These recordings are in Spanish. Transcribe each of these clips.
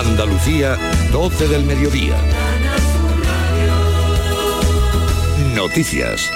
Andalucía, 12 del mediodía. Noticias.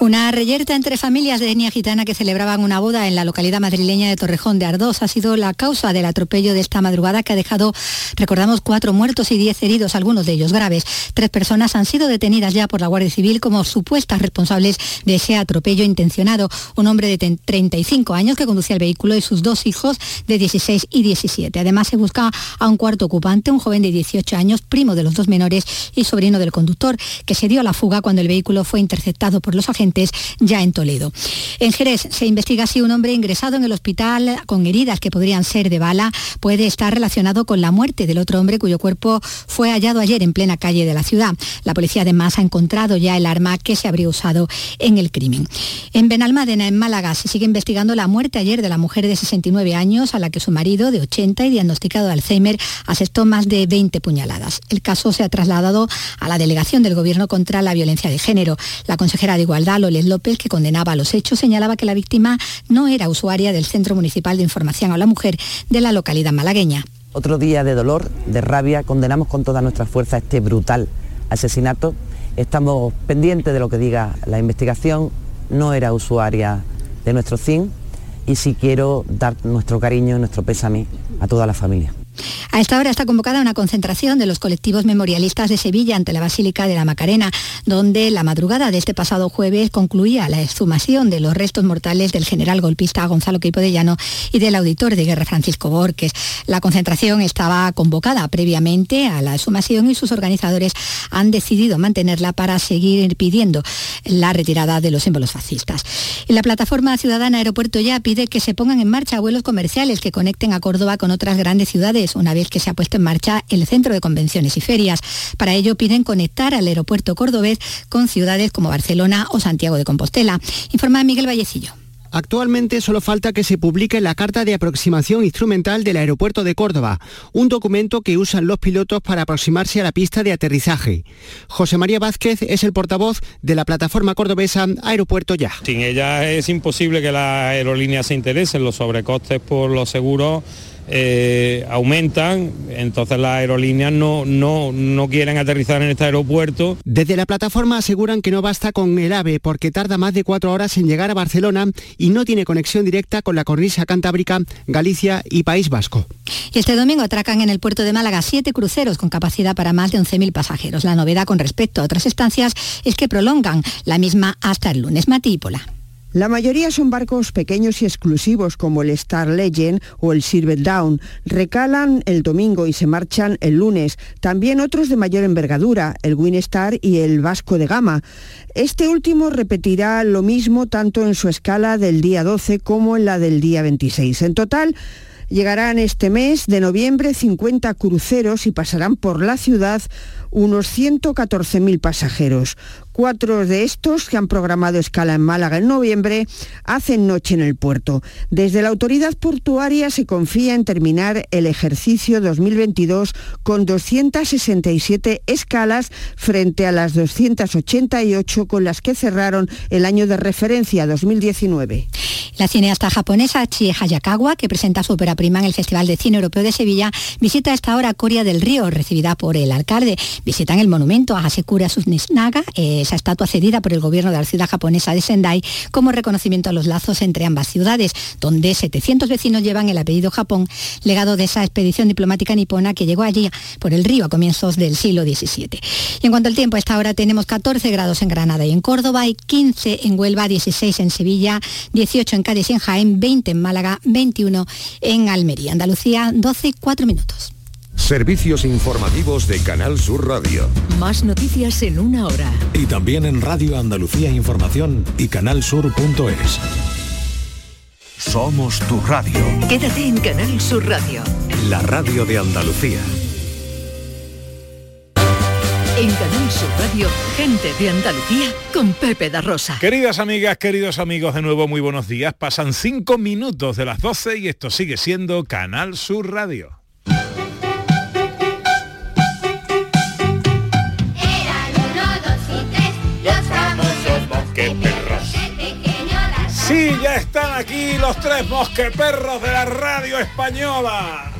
Una reyerta entre familias de etnia gitana que celebraban una boda en la localidad madrileña de Torrejón de Ardós ha sido la causa del atropello de esta madrugada que ha dejado, recordamos, cuatro muertos y diez heridos, algunos de ellos graves. Tres personas han sido detenidas ya por la Guardia Civil como supuestas responsables de ese atropello intencionado. Un hombre de 35 años que conducía el vehículo y sus dos hijos de 16 y 17. Además se busca a un cuarto ocupante, un joven de 18 años, primo de los dos menores y sobrino del conductor, que se dio a la fuga cuando el vehículo fue interceptado por los agentes ya en Toledo. En Jerez se investiga si un hombre ingresado en el hospital con heridas que podrían ser de bala puede estar relacionado con la muerte del otro hombre cuyo cuerpo fue hallado ayer en plena calle de la ciudad. La policía además ha encontrado ya el arma que se habría usado en el crimen. En Benalmádena, en Málaga, se sigue investigando la muerte ayer de la mujer de 69 años a la que su marido de 80 y diagnosticado de Alzheimer asestó más de 20 puñaladas. El caso se ha trasladado a la delegación del Gobierno contra la violencia de género. La consejera de Igualdad, Loles López, que condenaba los hechos, señalaba que la víctima no era usuaria del Centro Municipal de Información a la Mujer de la localidad malagueña. Otro día de dolor, de rabia, condenamos con toda nuestra fuerza este brutal asesinato. Estamos pendientes de lo que diga la investigación, no era usuaria de nuestro CIN y sí quiero dar nuestro cariño, nuestro pésame a toda la familia. A esta hora está convocada una concentración de los colectivos memorialistas de Sevilla ante la Basílica de la Macarena, donde la madrugada de este pasado jueves concluía la exhumación de los restos mortales del general golpista Gonzalo Queipo de Llano y del auditor de guerra Francisco Borges. La concentración estaba convocada previamente a la exhumación y sus organizadores han decidido mantenerla para seguir pidiendo la retirada de los símbolos fascistas. La plataforma ciudadana Aeropuerto Ya pide que se pongan en marcha vuelos comerciales que conecten a Córdoba con otras grandes ciudades una vez que se ha puesto en marcha el Centro de Convenciones y Ferias. Para ello piden conectar al aeropuerto cordobés con ciudades como Barcelona o Santiago de Compostela. Informa Miguel Vallecillo. Actualmente solo falta que se publique la carta de aproximación instrumental del aeropuerto de Córdoba, un documento que usan los pilotos para aproximarse a la pista de aterrizaje. José María Vázquez es el portavoz de la plataforma cordobesa Aeropuerto Ya. Sin ella es imposible que las aerolíneas se interesen, los sobrecostes por los seguros eh, aumentan, entonces las aerolíneas no, no, no quieren aterrizar en este aeropuerto. Desde la plataforma aseguran que no basta con el AVE porque tarda más de cuatro horas en llegar a Barcelona y no tiene conexión directa con la cornisa cantábrica, Galicia y País Vasco. Y este domingo atracan en el puerto de Málaga siete cruceros con capacidad para más de 11.000 pasajeros. La novedad con respecto a otras estancias es que prolongan la misma hasta el lunes. Matípola. La mayoría son barcos pequeños y exclusivos como el Star Legend o el Silver Down. Recalan el domingo y se marchan el lunes. También otros de mayor envergadura, el Winstar y el Vasco de Gama. Este último repetirá lo mismo tanto en su escala del día 12 como en la del día 26. En total, Llegarán este mes de noviembre 50 cruceros y pasarán por la ciudad unos 114.000 pasajeros. Cuatro de estos que han programado escala en Málaga en noviembre hacen noche en el puerto. Desde la autoridad portuaria se confía en terminar el ejercicio 2022 con 267 escalas frente a las 288 con las que cerraron el año de referencia 2019. La cineasta japonesa Chie Hayakawa, que presenta su ópera prima en el Festival de Cine Europeo de Sevilla, visita esta hora Coria del Río, recibida por el alcalde. Visitan el monumento a Hasekura Esa estatua cedida por el gobierno de la ciudad japonesa de Sendai como reconocimiento a los lazos entre ambas ciudades, donde 700 vecinos llevan el apellido Japón, legado de esa expedición diplomática nipona que llegó allí por el río a comienzos del siglo XVII. Y en cuanto al tiempo, a esta hora tenemos 14 grados en Granada y en Córdoba, y 15 en Huelva, 16 en Sevilla, 18 en Cádiz y en Jaén, 20 en Málaga, 21 en Almería. Andalucía, 12, 4 minutos. Servicios informativos de Canal Sur Radio. Más noticias en una hora. Y también en Radio Andalucía Información y canalsur.es. Somos tu radio. Quédate en Canal Sur Radio. La radio de Andalucía. En Canal Sur Radio, gente de Andalucía con Pepe da Rosa. Queridas amigas, queridos amigos, de nuevo muy buenos días. Pasan cinco minutos de las 12 y esto sigue siendo Canal Sur Radio. Sí, ya están aquí los tres mosqueperros de la radio española.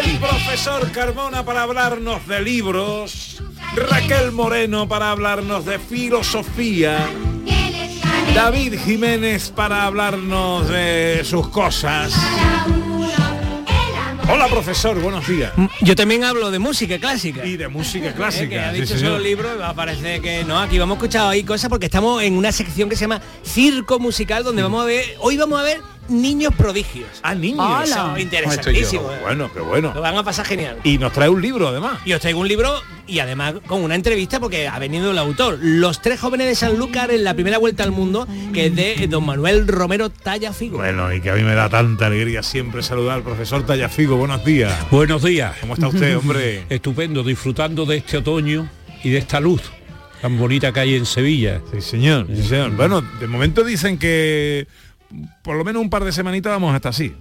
El profesor Carmona para hablarnos de libros. Raquel Moreno para hablarnos de filosofía. David Jiménez para hablarnos de sus cosas. Hola profesor, buenos días. Yo también hablo de música clásica. Y de música Eh, que clásica. ha dicho solo a parecer que no, aquí vamos a escuchar ahí cosas porque estamos en una sección que se llama Circo Musical, donde vamos a ver, hoy vamos a ver niños prodigios. Ah, niños. Eso es interesantísimo. eh. Bueno, qué bueno. Lo van a pasar genial. Y nos trae un libro además. Y os traigo un libro y además con una entrevista porque ha venido el autor. Los tres jóvenes de Sanlúcar en la primera vuelta al mundo, que es de don Manuel Romero Tallafigo. Bueno, y que a mí me da tanta alegría siempre saludar al profesor Tallafigo. Buenos días. Buenos días. ¿Cómo está usted, hombre? Estupendo, disfrutando de este otoño y de esta luz tan bonita que hay en Sevilla. Sí, señor. Sí, señor. Bueno, de momento dicen que por lo menos un par de semanitas vamos hasta así.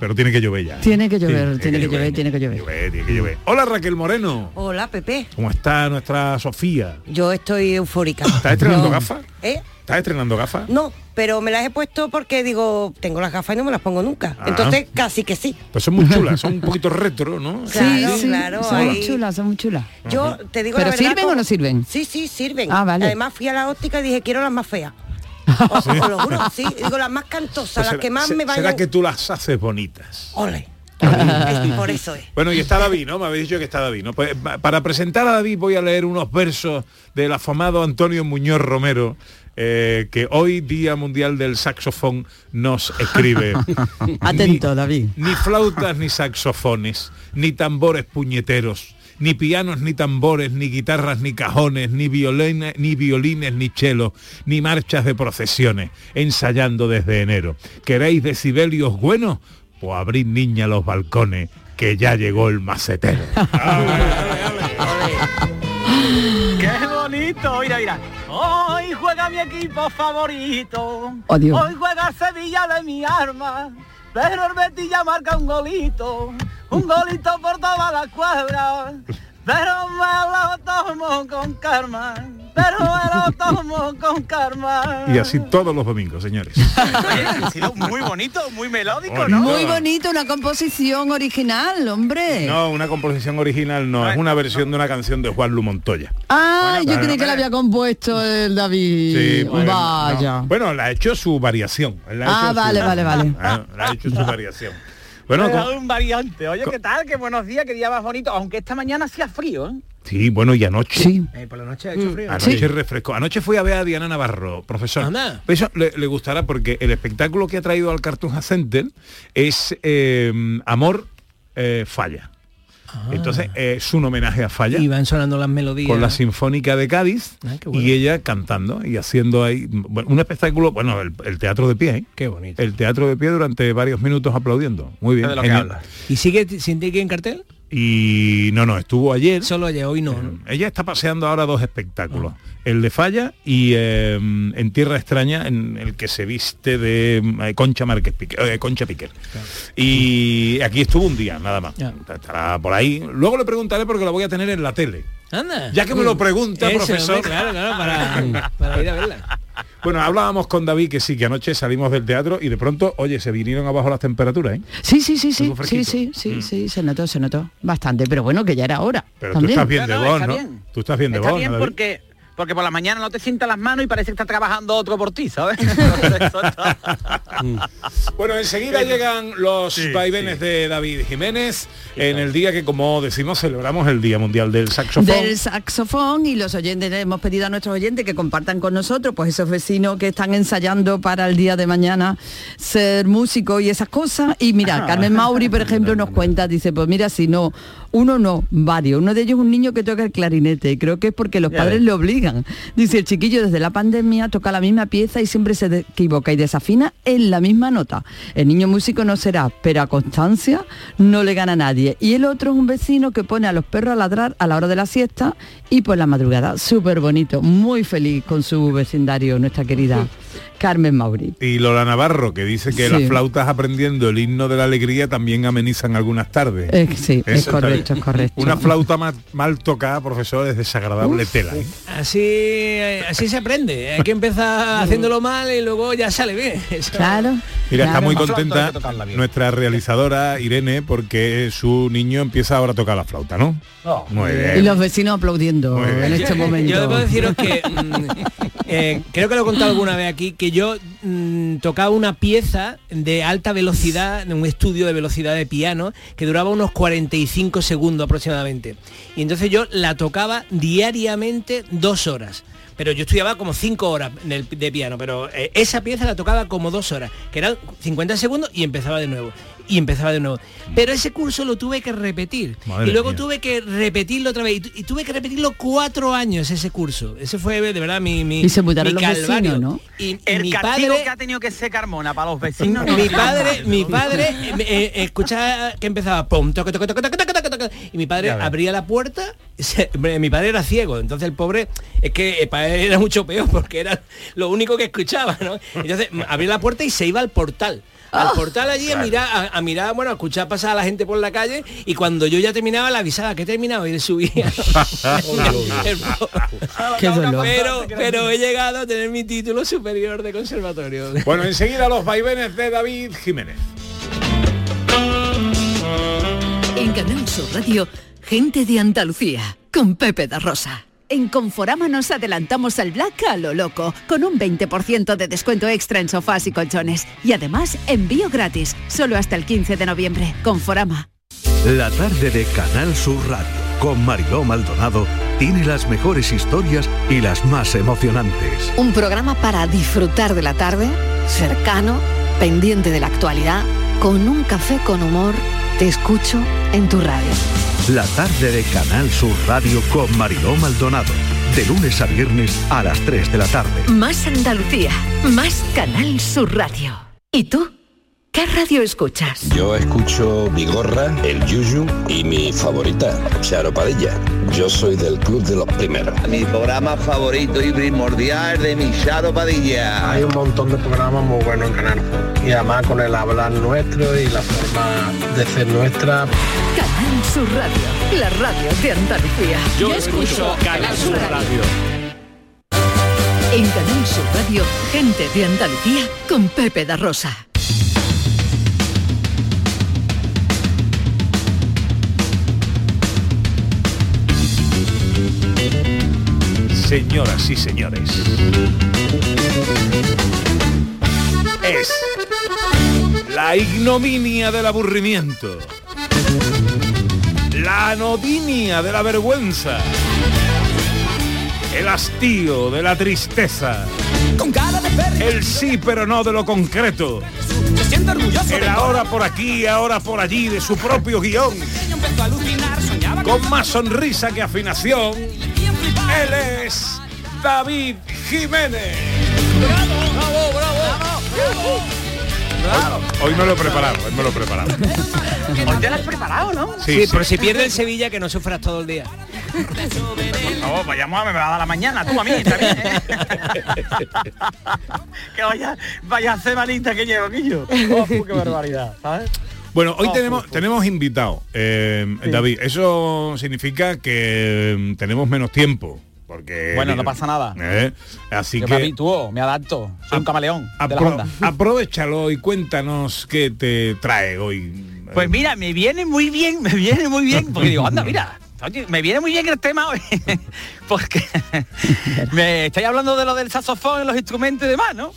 Pero tiene que llover ya. Tiene que llover, tiene que llover, tiene que llover. Llover, tiene que llover. Hola Raquel Moreno. Hola, Pepe. ¿Cómo está nuestra Sofía? Yo estoy eufórica. ¿Estás estrenando No. gafas? ¿Eh? ¿Estás estrenando gafas? No, pero me las he puesto porque digo, tengo las gafas y no me las pongo nunca. Ah. Entonces, casi que sí. Pues son muy chulas, son un poquito retro, ¿no? Claro, claro, son ahí. muy chulas, son muy chulas. Yo te digo ¿Pero la verdad, sirven o como- no sirven? Sí, sí, sirven. Ah, vale. Además fui a la óptica y dije, quiero las más feas. Os, os lo juro, sí. Digo, las más cantosas, Pues las será- que más se- me vayan... Será que tú las haces bonitas. Ole. Por eso es. Bueno, y está David, ¿no? Me habéis dicho que está David, ¿no? Pues, pa- para presentar a David voy a leer unos versos del afamado Antonio Muñoz Romero, eh, que hoy, Día Mundial del Saxofón, nos escribe. Atento, Ni- David. Ni flautas ni saxofones, ni tambores puñeteros, ni pianos ni tambores, ni guitarras ni cajones, ni violines, ni violines ni chelos, ni marchas de procesiones, ensayando desde enero. ¿Queréis decibelios buenos? Pues abrid niña los balcones, que ya llegó el macetero. ¡Qué bonito! Mira, mira. Hoy juega mi equipo favorito. Oh. Hoy juega Sevilla de mi arma. Pero el Betis ya marca un golito. Un golito por toda la cuadra. Pero me lo tomo con karma. Pero me lo tomo con karma. Y así todos los domingos, señores. Ha sido muy bonito, muy melódico, Bonito. ¿no? Muy bonito, una composición original, hombre. No, una composición original no, es una versión de una canción de Juan Lu Montoya. Ah, yo creí que la había compuesto el David. Sí, bueno, Vaya. no. Bueno, la ha hecho su variación. la ha Ah, hecho vale, su- vale, vale. Ah, la ha hecho su variación. Bueno, con- un variante. Oye, ¿qué tal? Qué buenos días, qué día más bonito. Aunque esta mañana hacía frío, ¿eh? Sí, bueno, y anoche. Sí. Eh, por la noche ha hecho frío. Anoche refrescó. Anoche fui a ver a Diana Navarro, profesor. Anda. Eso le, le gustará porque el espectáculo que ha traído al Cartoon Center es eh, Amor eh, Falla. Entonces es un homenaje a Falla. Y van sonando las melodías. con la Sinfónica de Cádiz Ah, bueno. y ella cantando y haciendo ahí bueno, un espectáculo, bueno, el, el teatro de pie, ¿eh? Qué bonito. el teatro de pie durante varios minutos aplaudiendo. Muy bien. De lo que genial. habla. ¿Y sigue sin ti en cartel? Y no, no, estuvo ayer. Solo ayer, hoy no. ¿no? Ella está paseando ahora dos espectáculos. El de Falla y eh, en Tierra Extraña, en el que se viste de eh, Concha Márquez Piquer, eh, Concha Piquer. Y aquí estuvo un día, nada más. Estará por ahí. Luego le preguntaré porque la voy a tener en la tele. Anda. Ya que me lo pregunta, Eso, profesor. hombre, claro, claro, para, para ir a verla. Bueno, hablábamos con David que sí, que anoche salimos del teatro y de pronto, oye, se vinieron abajo las temperaturas, ¿eh? Sí, sí, sí, sí, sí, sí, sí, Mm. sí, se notó, se notó bastante, pero bueno, que ya era hora. Pero también. tú estás bien de No, no, voz, está ¿no? bien. Tú estás bien de Está voz, bien ¿no, David? porque porque por la mañana no te sientan las manos y parece que está trabajando otro por ti, ¿sabes? Bueno, enseguida llegan los vaivenes de David Jiménez en el día que, como decimos, celebramos el Día Mundial del Saxofón. del saxofón y los oyentes le hemos pedido a nuestros oyentes que compartan con nosotros pues esos vecinos que están ensayando para el día de mañana ser músicos y esas cosas. Y mira Carmen Mauri por ejemplo nos cuenta dice pues mira si no uno no varios. Uno de ellos es un niño que toca el clarinete. Y creo que es porque los padres le obligan. Dice el chiquillo desde la pandemia toca la misma pieza y siempre se equivoca y desafina en la misma nota. El niño músico no será pero a constancia no le gana a nadie. Y el otro es un vecino que pone a los perros a ladrar a la hora de la siesta y por la madrugada. Súper bonito muy feliz con su vecindario nuestra querida Carmen Mauri. Y Lola Navarro, que dice que Sí. las flautas aprendiendo el himno de la alegría también amenizan algunas tardes. Eh, sí, es Eso está correcto, es correcto. Una flauta ma- mal, tocada, profesor, es desagradable tela. ¿eh? Así, así se aprende. Hay que empezar haciéndolo mal y luego ya sale bien. Eso- Mira, está Claro. muy La flauta hay contenta nuestra realizadora Irene porque su niño empieza ahora a tocar la flauta, ¿no? Muy bien. Y los vecinos aplaudiendo Muy en este momento. Yo debo deciros que mm, eh, creo que lo he contado alguna vez aquí, que yo mm, tocaba una pieza de alta velocidad, en un estudio de velocidad de piano, que duraba unos 45 segundos aproximadamente. Y entonces yo la tocaba diariamente dos horas. Pero yo estudiaba como cinco horas de piano, pero eh, esa pieza la tocaba como dos horas, que eran 50 segundos y empezaba de nuevo. Y empezaba de nuevo. Pero ese curso lo tuve que repetir. Madre y luego mía. tuve que repetirlo otra vez. Y, tu- y tuve que repetirlo cuatro años ese curso. Ese fue de verdad mi, mi, Y se mudaron mi los vecinos, calvario. ¿no? Y, El mi castigo padre que ha tenido que ser Carmona para los vecinos. no mi padre, mi padre eh, eh, escuchaba que empezaba pum, toque, toque, toque, toque, toque, toque, toque, y mi padre abría la puerta. se- mi padre era ciego, entonces el pobre es que eh, para él era mucho peor porque era lo único que escuchaba, ¿no? Entonces abría la puerta y se iba al portal. Al Ah. portal allí a mirar, a, a mirar, bueno, a escuchar pasar a la gente por la calle y cuando yo ya terminaba le avisaba que he terminado y él subía. Qué dolor. pero, pero he llegado a tener mi título superior de conservatorio. Bueno, enseguida los vaivenes de David Jiménez. En Canal Sur Radio, gente de Andalucía, con Pepe da Rosa. En Conforama nos adelantamos al Black a lo loco, con un 20% de descuento extra en sofás y colchones. Y además, envío gratis, solo hasta el 15 de noviembre. Conforama. La tarde de Canal Sur Radio con Mariló Maldonado tiene las mejores historias y las más emocionantes. Un programa para disfrutar de la tarde, cercano, pendiente de la actualidad, con un café con humor. Te escucho en tu radio. La tarde de Canal Sur Radio con Mariló Maldonado. De lunes a viernes a las 3 de la tarde. Más Andalucía, más Canal Sur Radio. ¿Y tú? ¿Qué radio escuchas? Yo escucho Vigorra, El Yuyu y mi favorita, Charo Padilla. Yo soy del club de los primeros. Mi programa favorito y primordial de mi Charo Padilla. Hay un montón de programas muy buenos en Canal. Y además con el hablar nuestro y la forma de ser nuestra. Canal Sur Radio, la radio de Andalucía. Yo escucho Canal Sur Radio. En Canal Sur Radio, gente de Andalucía con Pepe da Rosa. Señoras y señores. Es la ignominia del aburrimiento. La anodinia de la vergüenza. El hastío de la tristeza. El sí pero no de lo concreto. El ahora por aquí, ahora por allí de su propio guion. Con más sonrisa que afinación. Él es David Jiménez. ¡Bravo, bravo! Hoy, hoy me lo he preparado, hoy me lo he preparado. Hoy te lo has preparado, ¿no? Sí, Sí, sí. pero si pierde el Sevilla que no sufras todo el día. No, vayamos a me va a dar la mañana, tú a mí, también. ¿eh? que vaya, vaya semanita que llevo, Guillo. Oh, qué barbaridad, ¿sabes? Bueno, hoy Oh, tenemos, tenemos invitado, eh, Sí. David. Eso significa que eh, tenemos menos tiempo. Porque, Bueno, no pasa nada. Eh, así Yo que me habitúo, me adapto. Soy un camaleón de la apro- onda. aprovechalo y cuéntanos qué te trae hoy. Pues mira, me viene muy bien, me viene muy bien, porque digo, anda, mira, oye, me viene muy bien el tema hoy, porque me estáis hablando de lo del saxofón y los instrumentos y demás, ¿no?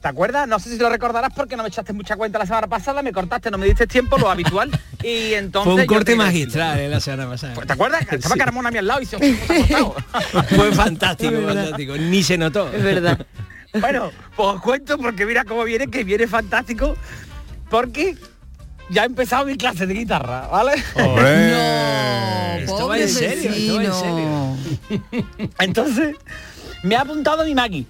¿Te acuerdas? No sé si lo recordarás porque no me echaste mucha cuenta la semana pasada, me cortaste, no me diste tiempo, lo habitual, y entonces... Fue un corte te- magistral eh, la semana pasada. ¿Te acuerdas? Estaba Sí. Carmona a mi al lado y se se ha cortado. Fue fantástico, fantástico. Ni se notó. Es verdad. Bueno, pues os cuento porque mira cómo viene, que viene fantástico, porque ya he empezado mi clase de guitarra, ¿vale? Esto va en serio, esto va en serio. Entonces, me ha apuntado mi Maggie.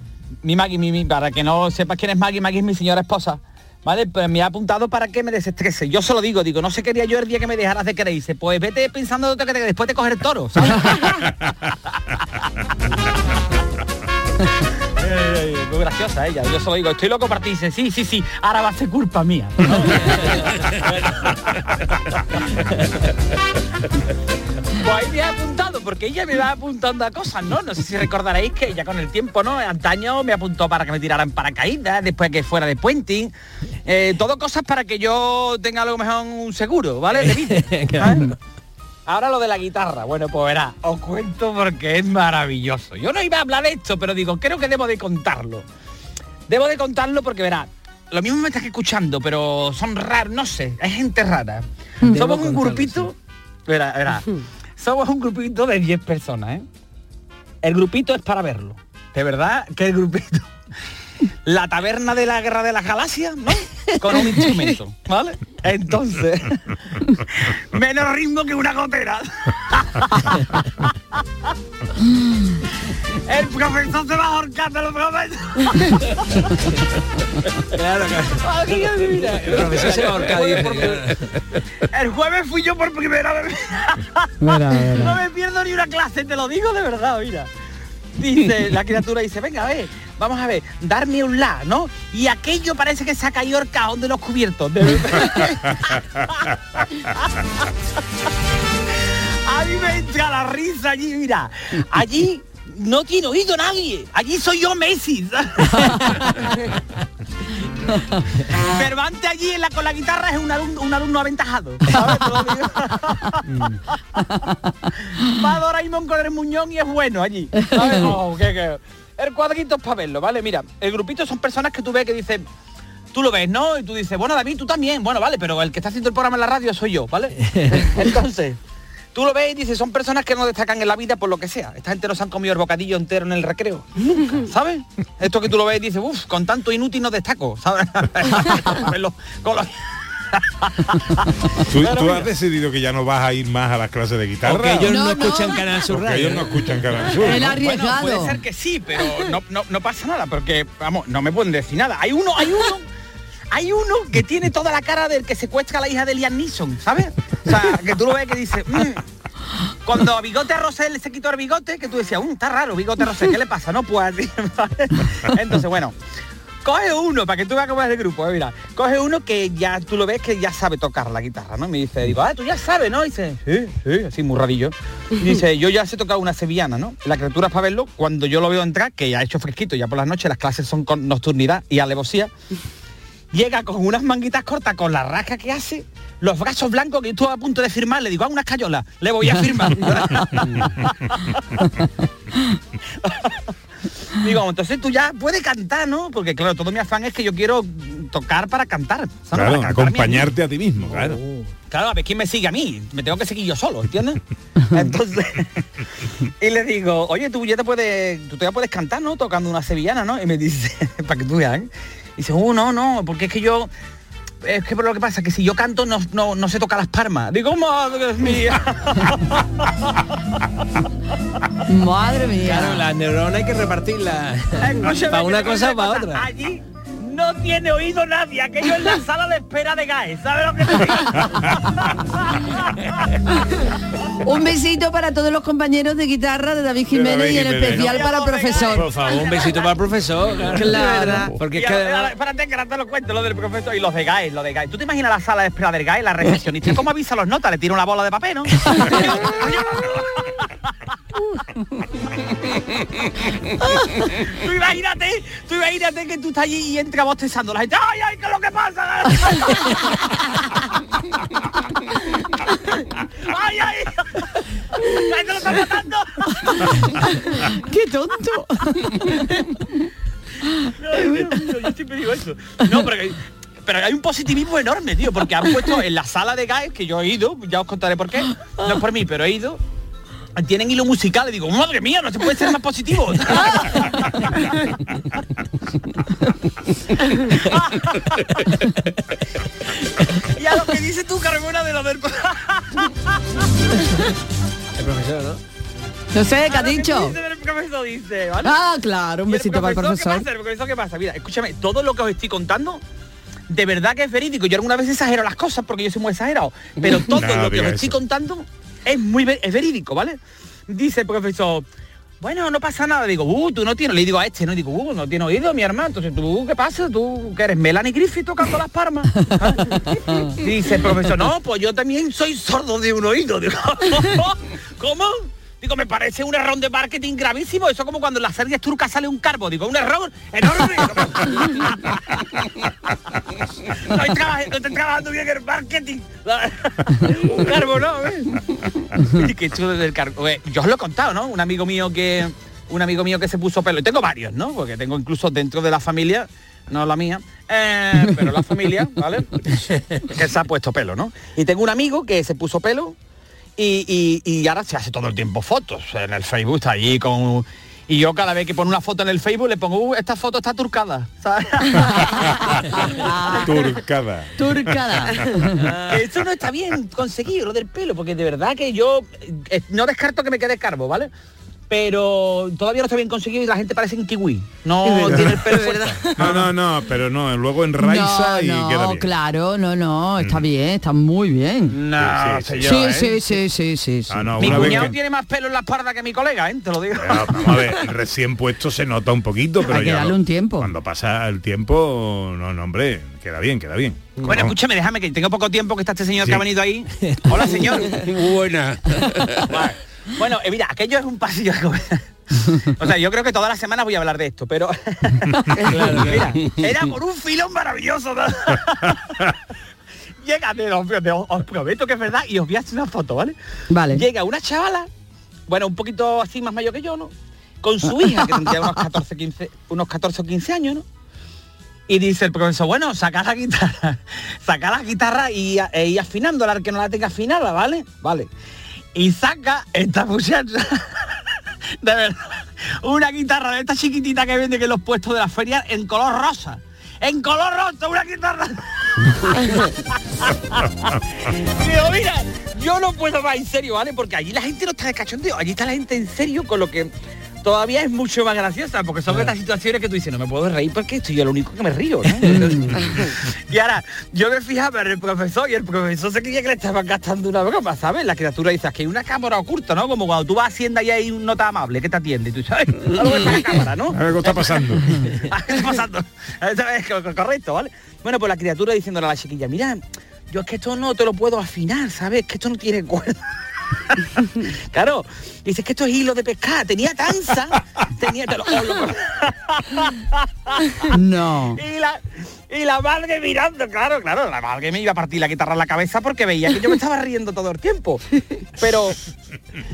Mi Maggie, mi, mi- para que no sepas quién es Maggie, Maggie es mi señora esposa. ¿Vale? Pues me ha apuntado para que me desestrese. Yo se lo digo, digo, no sé qué haría yo el día que me dejaras de querer. Dice, pues vete pensando que te- después de coger el toro, ¿sabes? Muy graciosa ella. Yo solo digo, estoy loco para ti. Dice, sí, sí, sí, ahora va a ser culpa mía. Pues ahí me porque ella me va apuntando a cosas, ¿no? No sé si recordaréis que ella con el tiempo, ¿no? Antaño me apuntó para que me tiraran paracaídas, después que fuera de puenting. Eh, todo cosas para que yo tenga a lo mejor un seguro, ¿vale? De vida. Ahora lo de la guitarra, bueno, pues verá, os cuento porque es maravilloso. Yo no iba a hablar de esto, pero digo, creo que debo de contarlo. Debo de contarlo porque verá, lo mismo me estás escuchando, pero son raros, no sé, hay gente rara. Debo Somos un grupito, verá, verá, somos un grupito de 10 personas, ¿eh? El grupito es para verlo. De verdad que el grupito. La taberna de la guerra de las galaxias, ¿no? Con un instrumento, ¿vale? Entonces, menos ritmo que una gotera. El profesor se va a ahorcar, te lo prometo. Claro. El profesor se va a ahorcar, El jueves por- El jueves fui yo por primera vez. Mira, mira. No me pierdo ni una clase, te lo digo de verdad, mira. Dice, la criatura dice, venga, a ver, vamos a ver, darme un la, ¿no? Y aquello parece que se ha caído el cajón de los cubiertos. De. A mí me entra la risa allí, mira. Allí no tiene oído nadie. Allí soy yo Messi. Cervantes allí en la, con la guitarra es un alumno, un alumno aventajado. ¿sabes? Digo. Va Doraemon con el muñón y es bueno allí. ¿sabes? Oh, qué- qué- El cuadrito es para verlo, ¿vale? Mira, el grupito son personas que tú ves que dicen, tú lo ves, ¿no? Y tú dices, bueno, David, tú también. Bueno, vale, pero el que está haciendo el programa en la radio soy yo, ¿vale? Entonces, tú lo ves y dices, son personas que no destacan en la vida por lo que sea. Esta gente no se han comido el bocadillo entero en el recreo. Nunca, ¿sabes? Esto que tú lo ves y dices, uff, con tanto inútil no destaco, ¿sabes? ¿Tú, has decidido que ya no vas a ir más a las clases de guitarra? O que ellos no No, no. escuchan ¿eh? Canal Sur Radio. ellos no escuchan Canal Sur. El ¿no? arriesgado. Bueno, puede ser que sí, pero no, no, no pasa nada, porque, vamos, no me pueden decir nada. Hay uno, hay uno, hay uno que tiene toda la cara del que secuestra a la hija de Liam Neeson, ¿sabes? O sea, que tú lo ves que dice, "Mm". cuando a Bigote Rosel se quitó el bigote, que tú decías, "Uh, está raro, Bigote Rosel, ¿qué le pasa? No, ¿sabes? Entonces, bueno, coge uno, para que tú veas cómo es el grupo, eh, mira, coge uno que ya tú lo ves que ya sabe tocar la guitarra, ¿no? Me dice, digo, ah, tú ya sabes, ¿no? Dice, sí, sí, así muy rarillo. Dice, yo ya sé tocar una sevillana, ¿no? La criatura es para verlo, cuando yo lo veo entrar, que ya ha hecho fresquito, ya por las noches las clases son con nocturnidad y alevosía, llega con unas manguitas cortas, con la rasca que hace, los brazos blancos que estuve a punto de firmar, le digo, a unas cayolas, le voy a firmar. Digo, entonces tú ya puedes cantar, ¿no? Porque claro, todo mi afán es que yo quiero tocar para cantar. acompañarte a ti mismo, claro. Claro, a ver quién me sigue a mí. Me tengo que seguir yo solo, ¿entiendes? Entonces, y le digo, oye, tú ya te puedes, tú ya puedes cantar, ¿no? Tocando una sevillana, ¿no? Y me dice, para que tú veas, ¿eh? Y dice, uh, no, no, porque es que yo. Es que por lo que pasa que si yo canto no, no, no sé tocar las palmas. Digo, madre mía. Madre mía. Claro, la neurona hay que repartirla. Escúchame, para una cosa o para otra. Allí no tiene oído nadie, aquello es la sala de espera de GAE, ¿sabes lo que te digo? Un besito para todos los compañeros de guitarra de David Jiménez y en Jiménez. especial para el profesor. Por favor, un besito para el profesor. Claro. Porque es que espérate ahora te lo cuento lo del profesor y los de GAE, los de GAE. ¿Tú te imaginas la sala de espera del GAE, la recepcionista? ¿Cómo avisa a los notas? Le tira una bola de papel, ¿no? tú imagínate, tú imagínate que tú estás allí y entra bostezando la gente. ¡Ay, ay, qué es lo que pasa! ¡Ay, ay! ¡Ay, te lo está matando! ¡Qué tonto! Mío, yo siempre digo eso. No, pero, que- pero hay un positivismo enorme, tío, porque han puesto en la sala de GAE, que yo he ido, ya os contaré por qué, no es por mí, pero he ido, tienen hilo musical y digo, madre mía, no se puede ser más positivo. y a lo que dices tú, Carmona, de lo del... El profesor, ¿no? No sé, ¿qué ha que dicho? dice el profesor dice, ¿vale? Ah, claro, un ¿Y el besito para el ¿Qué profesor. pasa? ¿El profesor qué pasa? Mira, escúchame, todo lo que os estoy contando, de verdad que es verídico. Yo alguna vez exagero las cosas porque yo soy muy exagerado. Pero todo No, lo que os estoy eso. contando es muy es verídico, ¿vale? Dice el profesor, bueno, no pasa nada. Digo, uh, tú no tienes, le digo a este, no digo, uh, no tienes oído, mi hermano. Entonces, tú, ¿qué pasa? Tú que eres Melanie Griffith tocando las palmas. Dice el profesor, no, pues yo también soy sordo de un oído. Digo, ¿cómo? Digo, me parece un error de marketing gravísimo. Eso como cuando en las series turcas sale un carbo. Digo, un error enorme. no, estoy trabajando, no estoy trabajando bien el marketing. un carbo, ¿no? Y qué chulo del carbo. Eh, Yo os lo he contado, ¿no? Un amigo mío que un amigo mío que se puso pelo. Y tengo varios, ¿no? Porque tengo incluso dentro de la familia, no la mía, eh, pero la familia, ¿vale? que se ha puesto pelo, ¿no? Y tengo un amigo que se puso pelo y, y- y ahora se hace todo el tiempo fotos en el Facebook, está allí con... Y yo cada vez que pone una foto en el Facebook le pongo, "Uh, esta foto está turcada. ¿sabes? Turcada. Turcada. Eso no está bien conseguido, lo del pelo, porque de verdad que yo eh, no descarto que me quede calvo, ¿vale? Pero todavía no está bien conseguido y la gente parece un kiwi. No tiene el pelo fuerte. No, no, no, pero no, luego enraiza y no, queda no, bien. claro, no, no, está bien, está muy bien. No, Sí, sí, yo, Sí, ¿eh? sí, sí, sí, sí, sí. Ah, no, Mi cuñado que- tiene más pelo en la espalda que mi colega, ¿eh? Te lo digo. Vamos a ver, recién puesto se nota un poquito, pero Hay que ya darle lo- un tiempo. cuando pasa el tiempo, no, no, hombre, queda bien, queda bien. Bueno, No. escúchame, déjame que tengo poco tiempo que está este señor Sí. que ha venido ahí. Hola, señor. Buena. Bueno, eh, mira, aquello es un pasillo. O sea, yo creo que todas las semanas voy a hablar de esto, pero mira, era por un filón maravilloso. ¿no? Llega, de- os, de- os prometo que es verdad y os voy a hacer una foto, ¿vale? Vale. Llega una chavala, bueno, un poquito así más mayor que yo, ¿no? Con su hija, que tendría unos 14, 15, unos 14 o 15 años, ¿no? Y dice el profesor, bueno, saca la guitarra, saca la guitarra y, e ir afinándola, al que no la tenga afinada, ¿vale? Vale. Y saca esta muchacha, de verdad, una guitarra de esta chiquitita que vende que los puestos de la feria en color rosa. En color rosa, una guitarra. Digo, mira, yo no puedo más en serio, ¿vale? Porque allí la gente no está de cachondeo, allí está la gente en serio con lo que todavía es mucho más graciosa, porque son estas situaciones que tú dices, no me puedo reír porque estoy yo el único que me río, ¿no? y ahora, yo me fijaba en el profesor y el profesor se creía que le estaban gastando una broma, ¿sabes? La criatura dice, "Es que hay una cámara oculta, ¿no? Como cuando tú vas a Hacienda y hay un nota amable que te atiende, tú sabes, algo está la cámara, ¿no? Algo está pasando. ¿Qué está pasando? Es correcto, ¿vale? Bueno, pues la criatura diciéndole a la chiquilla, mira, yo es que esto no te lo puedo afinar, ¿sabes? Que esto no tiene cuerda. claro, dices que esto es hilo de pescar, tenía tanza, tenía... te lo- os lo- No. y la y la madre mirando, claro, claro, la madre me iba a partir la guitarra en la cabeza porque veía que yo me estaba riendo todo el tiempo. Pero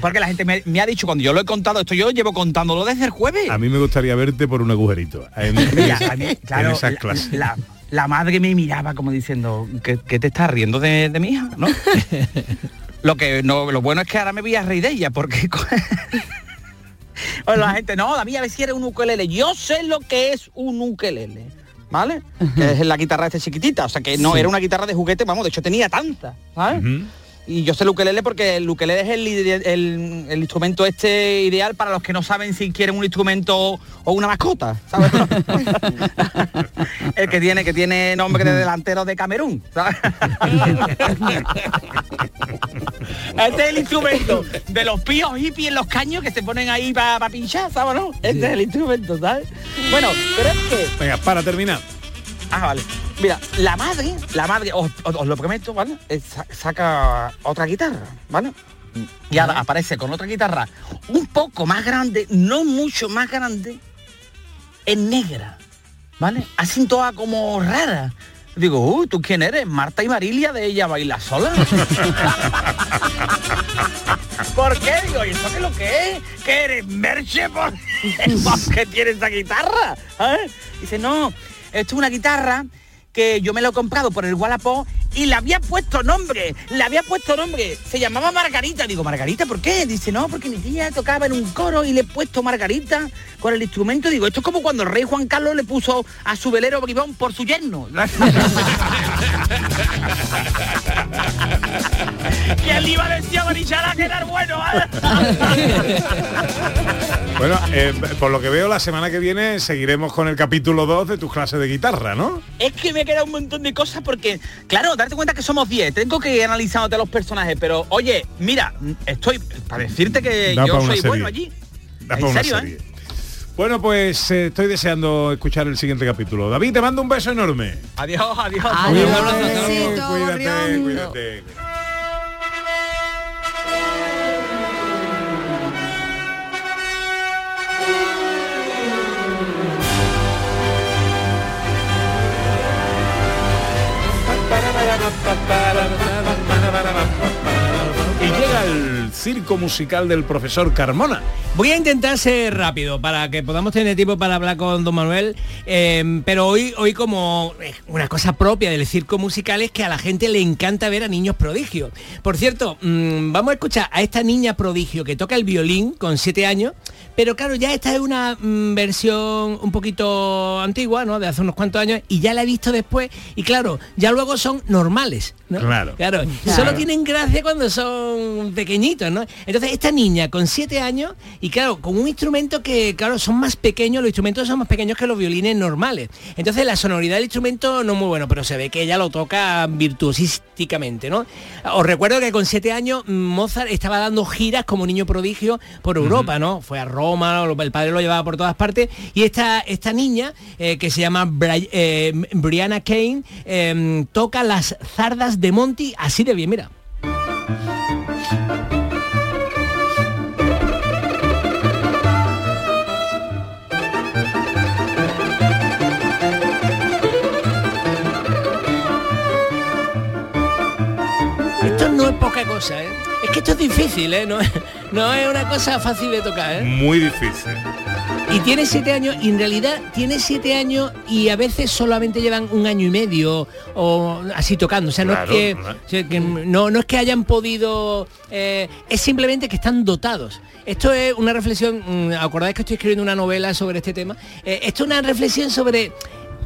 porque la gente me, me ha dicho cuando yo lo he contado, esto yo llevo contándolo desde el jueves. A mí me gustaría verte por un agujerito. En, Mira, en- a mí, en claro, esas la- clases. La, la madre me miraba como diciendo, ¿qué, qué te estás riendo de, de mi hija? ¿no? Lo que no, lo bueno es que ahora me voy a reír de ella, porque o la gente, no, David, a ver si eres un ukelele. Yo sé lo que es un ukelele, ¿vale? Que es la guitarra esta chiquitita, o sea que no Sí. era una guitarra de juguete, vamos, de hecho tenía tanta, ¿sabes? Ujú. Y yo sé el ukelele porque el ukelele es el, el- el instrumento este ideal para los que no saben si quieren un instrumento o una mascota, ¿sabes? el que tiene que tiene nombre de delantero de Camerún, ¿sabes? este es el instrumento de los píos hippies en los caños que se ponen ahí para pinchar, ¿sabes? No? Este es el instrumento, ¿sabes? Bueno, pero es que Venga, para terminar. Ah, vale. Mira, la madre, la madre, os, os- os lo prometo, ¿vale? Eh, sa- saca otra guitarra, ¿vale? Y ahora aparece con otra guitarra un poco más grande, no mucho más grande, en negra, ¿vale? Así toda como rara. Digo, uy, ¿tú quién eres? Marta y Marilia de ella baila sola. ¿Por qué? Digo, ¿y eso qué es lo que es? ¿Que eres merche por, que tienes esa guitarra? ¿Eh? Dice, no, esto es una guitarra que yo me lo he comprado por el Wallapop y le había puesto nombre, le había puesto nombre, se llamaba Margarita. Digo, ¿Margarita por qué? Dice, no, porque mi tía tocaba en un coro y le he puesto Margarita con el instrumento. Digo, esto es como cuando el rey Juan Carlos le puso a su velero bribón por su yerno. ¿Quién le iba a decir a Marichala que era bueno? Bueno, eh, por lo que veo, la semana que viene seguiremos con el capítulo 2 de tus clases de guitarra, ¿no? Es que me queda un montón de cosas porque, claro, darte cuenta que somos 10, tengo que ir analizándote los personajes, pero oye, mira, estoy, para decirte que Da yo soy serie. bueno allí. Da ¿En serio, serie. Bueno, pues eh, estoy deseando escuchar el siguiente capítulo. David, te mando un beso enorme. Adiós, adiós. Cuídate, cuídate, cuídate. Y llega el circo musical del profesor Carmona. Voy a intentar ser rápido para que podamos tener tiempo para hablar con don Manuel, eh, pero hoy, hoy como una cosa propia del circo musical es que a la gente le encanta ver a niños prodigios. Por cierto, mm, vamos a escuchar a esta niña prodigio que toca el violín con siete años, pero claro, ya esta es una mm, versión un poquito antigua, ¿no? De hace unos cuantos años, y ya la he visto después, y claro, ya luego son normales. ¿no? Claro. Claro, solo tienen gracia cuando son pequeñitos, ¿no? Entonces esta niña con siete años y claro, con un instrumento que, claro, son más pequeños, los instrumentos son más pequeños que los violines normales. Entonces la sonoridad del instrumento no es muy bueno, pero se ve que ella lo toca virtuosísticamente, ¿no? Os recuerdo que con siete años Mozart estaba dando giras como niño prodigio por Europa, ¿no? Fue a Roma, el padre lo llevaba por todas partes y esta, esta niña, eh, que se llama Bri- eh, Brianna Kane, eh, toca las zardas de Monty así de bien, mira. No es poca cosa, ¿eh? Es que esto es difícil, ¿eh? No, es- no es una cosa fácil de tocar, ¿eh? Muy difícil. Y tiene siete años, y en realidad tiene siete años y a veces solamente llevan un año y medio o así tocando. O sea, no, Claro, es, que, claro. o sea, que no, no es que hayan podido, eh, es simplemente que están dotados. Esto es una reflexión, mm, acordáis que estoy escribiendo una novela sobre este tema. Eh, esto es una reflexión sobre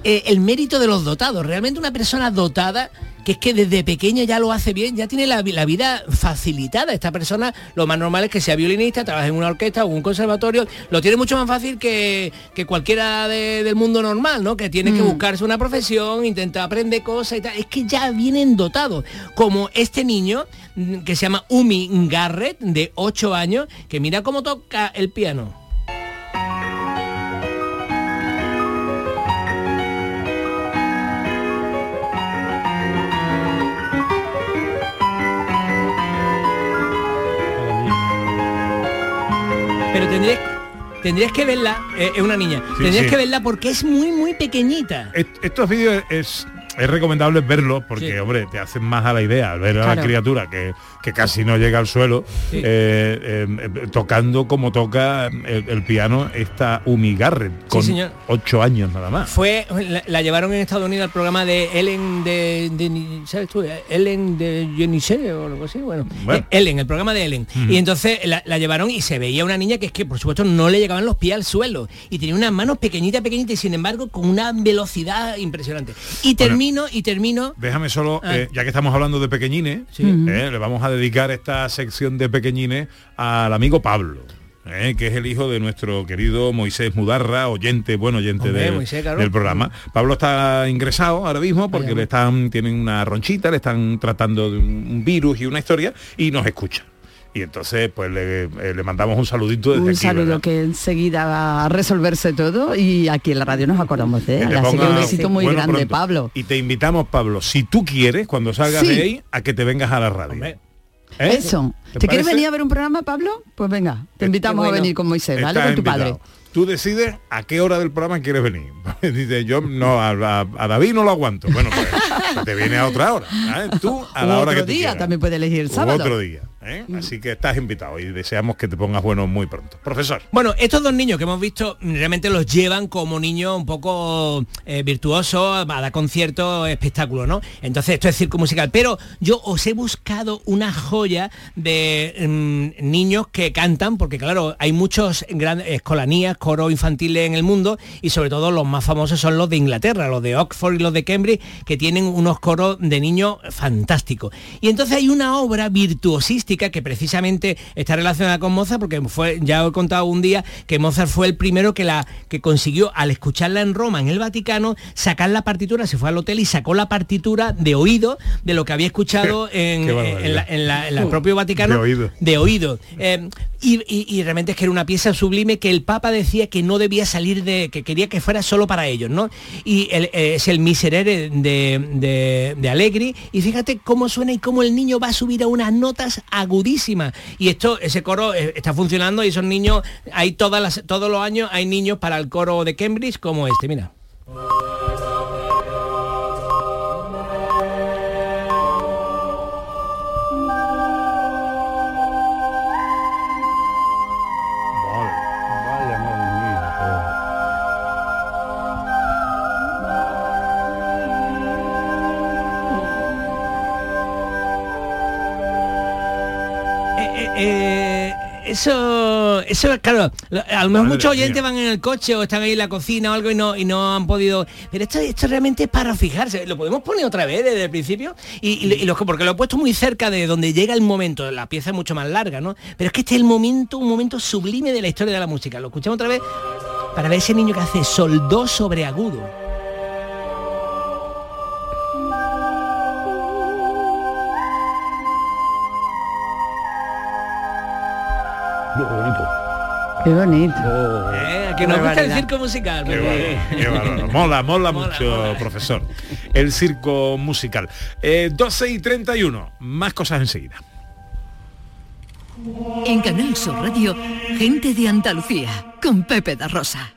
eh, el mérito de los dotados. Realmente una persona dotada que es que desde pequeño ya lo hace bien, ya tiene la, vi- la vida facilitada. Esta persona, lo más normal es que sea violinista, trabaje en una orquesta o un conservatorio, lo tiene mucho más fácil que, que cualquiera de- del mundo normal, ¿no? Que tiene que Mm. buscarse una profesión, intentar aprender cosas y tal. Es que ya vienen dotados. Como este niño mm, que se llama Umi Garrett, de 8 años, que mira cómo toca el piano. Pero tendrías, tendrías que verla, eh, es una niña, Sí, tendrías sí. que verla porque es muy, muy pequeñita. Est- Estos vídeos es, es recomendable verlos porque, Sí. hombre, te hacen más a la idea al ver a la criatura que, que casi no llega al suelo Sí. eh, eh, eh, tocando como toca el, el piano esta Umi Garrett con ocho años nada más. Fue, la, la llevaron en Estados Unidos al programa de Ellen de, de- ¿sabes tú? Ellen de Jenny o algo así, bueno. Bueno. Eh, Ellen, el programa de Ellen. Y entonces la, la llevaron y se veía una niña que es que por supuesto no le llegaban los pies al suelo y tenía unas manos pequeñitas, pequeñitas y sin embargo con una velocidad impresionante. Y termino, y termino. Déjame solo, Ah. eh, ya que estamos hablando de pequeñines, eh, le vamos a dedicar esta sección de pequeñines al amigo Pablo. eh, que es el hijo de nuestro querido Moisés Mudarra, oyente, buen oyente Hombre, del, Moisés, claro. del programa. Pablo está ingresado ahora mismo porque le están, tienen una ronchita, le están tratando de un virus y una historia y nos escucha. Y entonces, pues le, eh, le mandamos un saludito desde Un aquí. saludo ¿verdad? que enseguida va a resolverse todo y aquí en la radio nos acordamos de él. Así que un besito muy bueno grande, pronto. Pablo. Y te invitamos, Pablo, si tú quieres, cuando salgas Sí. de ahí, a que te vengas a la radio. ¿Eh? Eso. ¿Te, quieres venir a ver un programa, Pablo? Pues venga, te invitamos Qué bueno. a venir con Moisés, ¿vale? Estás Con tu invitado. padre. Tú decides a qué hora del programa quieres venir. Dice, yo no, a, a- a David no lo aguanto. Bueno, pues te viene a otra hora. ¿eh? Tú a la hora que otro tú día quieras. también puede elegir el U sábado. otro día. ¿Eh? Así que estás invitado y deseamos que te pongas bueno muy pronto. Profesor. Bueno, estos dos niños que hemos visto realmente los llevan como niños un poco eh, virtuosos a dar conciertos, espectáculos, ¿no? Entonces esto es circo musical. Pero yo os he buscado una joya de mm, niños que cantan, porque claro, hay muchos grandes escolanías, coros infantiles en el mundo y sobre todo los más famosos son los de Inglaterra, los de Oxford y los de Cambridge, que tienen unos coros de niños fantásticos. Y entonces hay una obra virtuosística que precisamente está relacionada con Mozart, porque fue, ya he contado un día que Mozart fue el primero que la que consiguió al escucharla en Roma, en el Vaticano, sacar la partitura, se fue al hotel y sacó la partitura de oído de lo que había escuchado en, en la- en la- en el propio Vaticano. De oído. De oído. Eh, y, y- y realmente es que era una pieza sublime que el Papa decía que no debía salir de, que quería que fuera solo para ellos, ¿no? Y el- eh, es el Miserere de, de, de Allegri. Y fíjate cómo suena y cómo el niño va a subir a unas notas agudísimas. Y esto, ese coro eh, está funcionando y esos niños, hay todas las, todos los años hay niños para el coro de Cambridge como este, mira. Eso, eso, claro, a lo mejor muchos oyentes van en el coche o están ahí en la cocina o algo y no, y no han podido. Pero esto, esto realmente es para fijarse. Lo podemos poner otra vez desde el principio. Y, y- y lo- porque lo he puesto muy cerca de donde llega el momento. La pieza es mucho más larga, ¿no? Pero es que este es el momento, un momento sublime de la historia de la música. Lo escuchamos otra vez para ver ese niño que hace sol do sobre agudo. Qué bonito. Eh, que nos gusta el circo musical. Qué. Mola, mola mucho, profesor. El circo musical. Eh, 12 y 31. Más cosas enseguida. En Canal Sur Radio, gente de Andalucía, con Pepe da Rosa.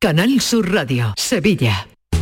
Canal Sur Radio, Sevilla.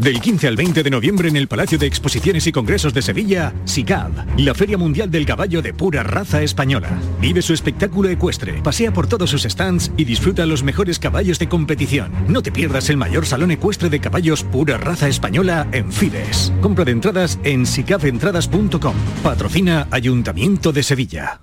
Del 15 al 20 de noviembre en el Palacio de Exposiciones y Congresos de Sevilla, SICAV, la Feria Mundial del Caballo de pura raza española. Vive su espectáculo ecuestre, pasea por todos sus stands y disfruta los mejores caballos de competición. No te pierdas el mayor salón ecuestre de caballos pura raza española en Fides. Compra de entradas en sicaventradas.com. Patrocina Ayuntamiento de Sevilla.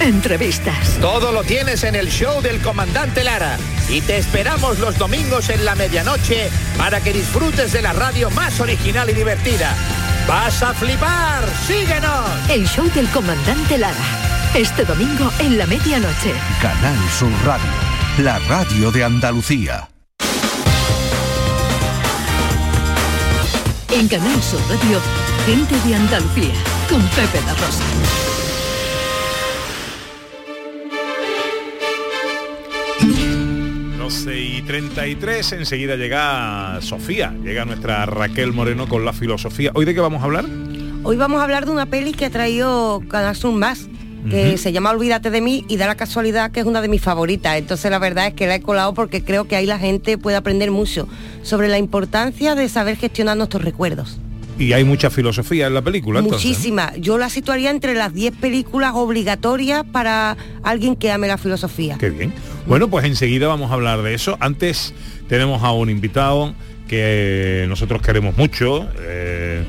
entrevistas. Todo lo tienes en el show del comandante Lara. Y te esperamos los domingos en la medianoche para que disfrutes de la radio más original y divertida. ¡Vas a flipar! ¡Síguenos! El show del comandante Lara. Este domingo en la medianoche. Canal Sur Radio, la radio de Andalucía. En Canal Sur Radio, gente de Andalucía, con Pepe da Rosa. 33, enseguida llega Sofía, llega nuestra Raquel Moreno con la filosofía. ¿Hoy de qué vamos a hablar? Hoy vamos a hablar de una peli que ha traído Canal Sur Más, que se llama Olvídate de mí y da la casualidad que es una de mis favoritas. Entonces la verdad es que la he colado porque creo que ahí la gente puede aprender mucho sobre la importancia de saber gestionar nuestros recuerdos. Y hay mucha filosofía en la película, entonces. ¿no? Muchísima. Yo la situaría entre las 10 películas obligatorias para alguien que ame la filosofía. Qué bien. Bueno, pues enseguida vamos a hablar de eso. Antes tenemos a un invitado que nosotros queremos mucho. eh,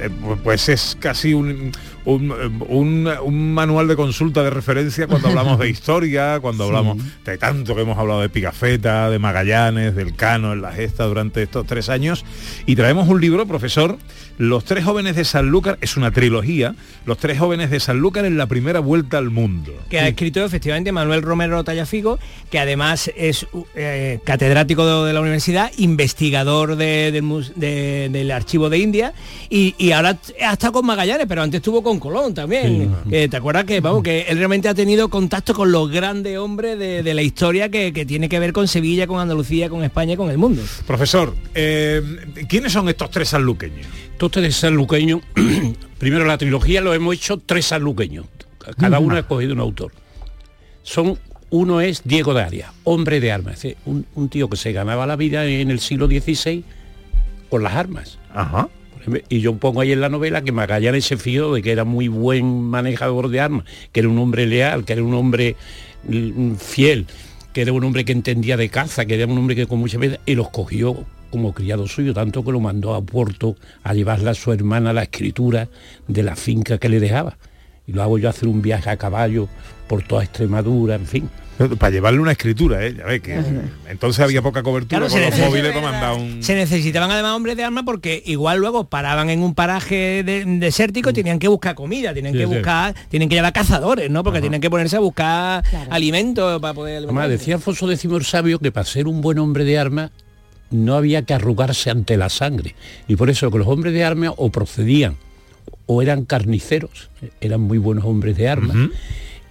eh, pues es casi un, un, un- un manual de consulta de referencia cuando hablamos de historia, cuando hablamos de tanto que hemos hablado de Pigafetta, de Magallanes, del Cano, en la gesta durante estos tres años. Y traemos un libro, profesor, Los tres jóvenes de Sanlúcar, es una trilogía, Los tres jóvenes de Sanlúcar en la primera vuelta al mundo. que ha escrito efectivamente Manuel Romero Tallafigo, que además es eh, catedrático de, de la universidad, investigador de- del, mus- de- del archivo de India y, y ahora ha estado con Magallanes, pero antes estuvo con Colón también. Que ¿Te acuerdas que, vamos, que él realmente ha tenido contacto con los grandes hombres de, de la historia que, que tiene que ver con Sevilla, con Andalucía, con España y con el mundo? Profesor, eh, ¿quiénes son estos tres sanluqueños? Estos tres sanluqueños, primero la trilogía lo hemos hecho tres sanluqueños. Cada uno ha escogido un autor. Son, uno es Diego de Arias, hombre de armas, un, un tío que se ganaba la vida en el siglo XVI con las armas. Ajá. Y yo pongo ahí en la novela que Magallanes se fió de que era muy buen manejador de armas, que era un hombre leal, que era un hombre mm, fiel, que era un hombre que entendía de caza, que era un hombre que con mucha veces y los cogió como criado suyo, tanto que lo mandó a Puerto a llevarle a su hermana la escritura de la finca que le dejaba. Y lo hago yo hacer un viaje a caballo por toda Extremadura, en fin. Para llevarle una escritura, ¿eh? Ya ves que entonces había poca cobertura Claro, con se los móviles para mandar un... Se necesitaban además hombres de armas porque igual luego paraban en un paraje de- desértico y tenían que buscar comida, tienen Sí, que sí. buscar, tienen que llevar cazadores, ¿no? Porque tienen que ponerse a buscar alimentos para poder Además, decía Alfonso X el Sabio que para ser un buen hombre de armas no había que arrugarse ante la sangre. Y por eso que los hombres de armas o procedían o eran carniceros, eran muy buenos hombres de armas.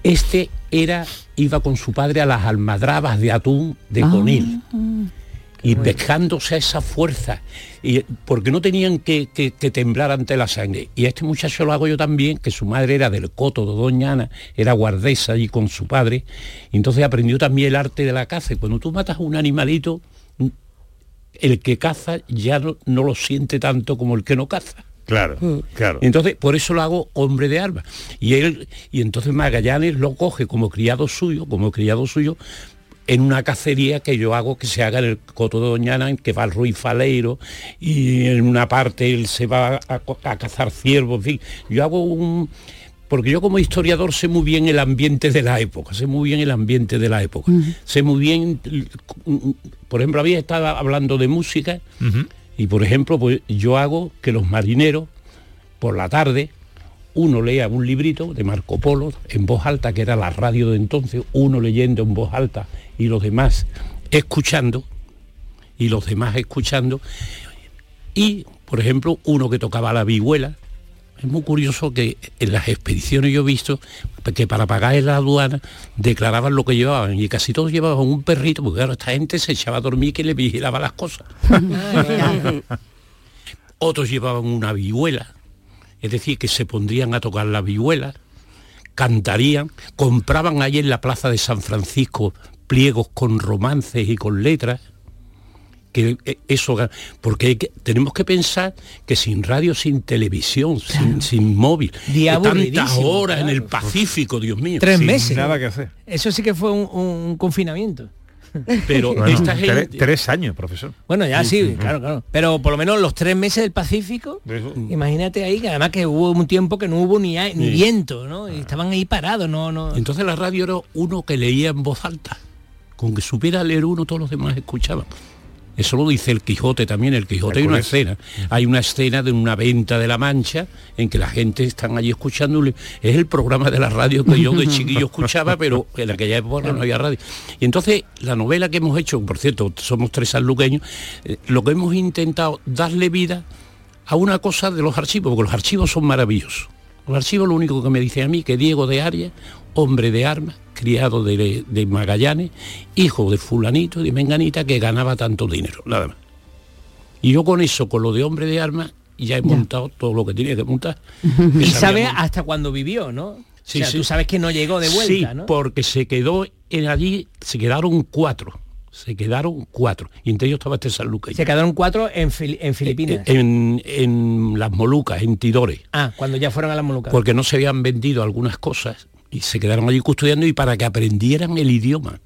Este era, iba con su padre a las almadrabas de atún de Conil. Y dejándose a esa fuerza, y, porque no tenían que, que- que temblar ante la sangre. Y a este muchacho lo hago yo también, que su madre era del Coto de Doña Ana, era guardesa allí con su padre, y entonces aprendió también el arte de la caza. Y cuando tú matas a un animalito, el que caza ya no, no lo siente tanto como el que no caza. Claro, claro. Entonces, por eso lo hago hombre de armas. Y él, y entonces Magallanes lo coge como criado suyo, como criado suyo, en una cacería que yo hago que se haga en el Coto de Doñana, en que va el Ruiz Faleiro, y en una parte él se va a, cazar ciervos, en fin. Yo hago un. Porque yo como historiador sé muy bien el ambiente de la época, sé muy bien el ambiente de la época. Sé muy bien, por ejemplo, había estado hablando de música, y por ejemplo, pues yo hago que los marineros, por la tarde, uno lea un librito de Marco Polo en voz alta, que era la radio de entonces, uno leyendo en voz alta y los demás escuchando, y los demás escuchando. Y, por ejemplo, uno que tocaba la vihuela. Es muy curioso que en las expediciones yo he visto que para pagar en la aduana declaraban lo que llevaban y casi todos llevaban un perrito, porque claro, esta gente se echaba a dormir que le vigilaba las cosas. Otros llevaban una vihuela, es decir, que se pondrían a tocar la vihuela, cantarían, compraban ahí en la plaza de San Francisco pliegos con romances y con letras, que eh, eso, porque hay que- tenemos que pensar que sin radio, sin televisión, sin, sin móvil, tantas horas en el. Pacífico, Dios mío. Tres meses. que hacer. Eso sí que fue un, un confinamiento. Pero Bueno, esta gente... tres años, profesor. Bueno, ya Sí, claro, claro. Pero por lo menos los tres meses del Pacífico, imagínate ahí, que además que hubo un tiempo que no hubo ni, ni Sí. viento, ¿no? Y estaban ahí parados, no, no. Entonces la radio era uno que leía en voz alta. Con que supiera leer uno, todos los demás escuchaban. Eso lo dice el Quijote también. El Quijote hay una escena. Hay una escena de una venta de la Mancha en que la gente están allí escuchando. Es el programa de la radio que yo de chiquillo escuchaba, pero en aquella época no había radio. Y entonces la novela que hemos hecho, por cierto, somos tres sanluqueños, eh, lo que hemos intentado darle vida a una cosa de los archivos, porque los archivos son maravillosos. Los archivos lo único que me dicen a mí que Diego de Arias, hombre de armas, criado de, de Magallanes, hijo de fulanito de menganita que ganaba tanto dinero, nada más. Y yo con eso, con lo de hombre de armas, ya he montado todo lo que tenía que montar. Que Y montar. hasta cuándo vivió, ¿no? Sí, o sea, sí. tú sabes que no llegó de vuelta, sí, ¿no? porque se quedó en allí, se quedaron cuatro. Se quedaron cuatro. Y entre ellos estaba este sanluqueño. Se quedaron cuatro en, Fili- en Filipinas. En, en las Molucas, en Tidore. ah, cuando ya fueron a las Molucas. porque no se habían vendido algunas cosas y se quedaron allí custodiando y para que aprendieran el idioma.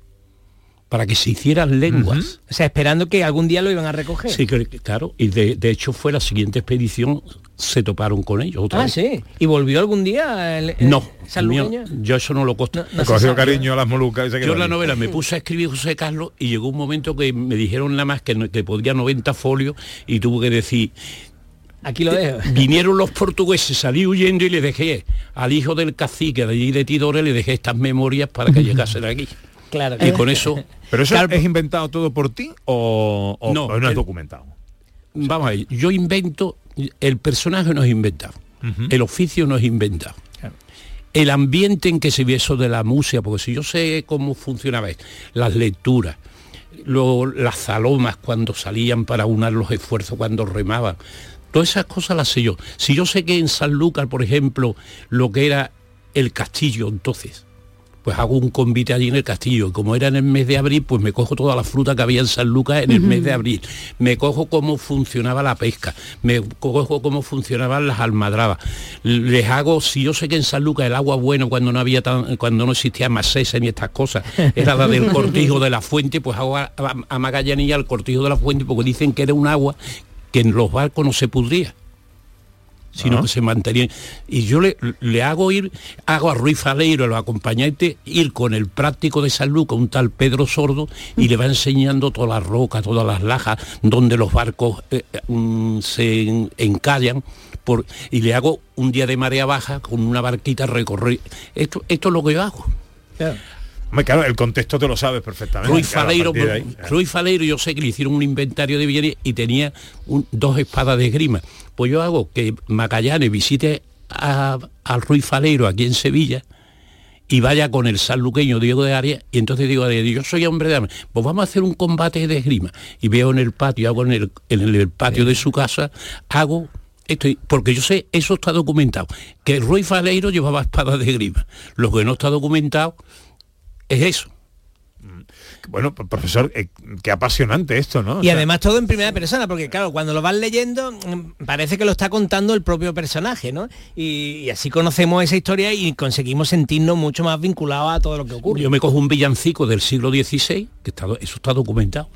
Para que se hicieran lenguas. O sea, esperando que algún día lo iban a recoger. Sí, claro, y de, de hecho fue la siguiente expedición, se toparon con ellos otra Ah, vez. sí. ¿Y volvió algún día el, el No, mío, yo eso no lo costo. Le cogió cariño a las molucas Yo en la novela me puse a escribir José Carlos y llegó un momento que me dijeron nada más que, no- que podía 90 folios y tuve que decir, Aquí lo dejo. vinieron los portugueses, salí huyendo y le dejé al hijo del cacique de allí de Tidore, le dejé estas memorias para que llegasen aquí. Claro. Y con eso... ¿Pero eso es inventado todo por ti o, o- No, o no es el- documentado? Vamos a ver, yo invento, el personaje no es inventado, el oficio no es inventado. El ambiente en que se ve eso de la música, porque si yo sé cómo funcionaba las lecturas, lo- las zalomas cuando salían para unar los esfuerzos, cuando remaban, todas esas cosas las sé yo. Si yo sé que en Sanlúcar, por ejemplo, lo que era el castillo entonces, pues hago un convite allí en el castillo. Como era en el mes de abril, pues me cojo toda la fruta que había en San Lucas en el mes de abril. Me cojo cómo funcionaba la pesca, me cojo cómo funcionaban las almadrabas. Les hago, si yo sé que en San Lucas el agua bueno cuando no había tan, cuando no existía más ni estas cosas, era la del cortijo de la fuente, pues hago a, a- a Magallanilla el cortijo de la fuente porque dicen que era un agua que en los barcos no se pudría sino Ah. que se mantenía. Y yo le, le hago ir, hago a Ruiz Faleiro, los acompañantes, ir con el práctico de San Lucas, un tal Pedro Sordo, y le va enseñando todas las rocas, todas las lajas, donde los barcos eh, eh, mm, se en- encallan. Por, y le hago un día de marea baja con una barquita recorrer. Esto, esto es lo que yo hago. Hombre, claro, el contexto te lo sabes perfectamente. Ruiz claro, a Faleiro, ahí, claro. Ruiz Faleiro, yo sé que le hicieron un inventario de bienes y tenía un- dos espadas de esgrima. Pues yo hago que Magallanes visite a, al Ruiz Faleiro aquí en Sevilla y vaya con el sanluqueño Diego de Arias y entonces digo a yo soy hombre de armas, pues vamos a hacer un combate de esgrima. Y veo en el patio, hago en el, en el patio de su casa, hago esto, porque yo sé, eso está documentado, que Ruiz Faleiro llevaba espadas de esgrima. Lo que no está documentado es eso. Bueno, p- profesor, eh, qué apasionante esto, ¿no? O Y sea, además todo en primera persona, porque claro, cuando lo vas leyendo mm, parece que lo está contando el propio personaje, ¿no? Y, y así conocemos esa historia y conseguimos sentirnos mucho más vinculados a todo lo que ocurre. Yo me cojo un villancico del siglo XVI, que está, eso está documentado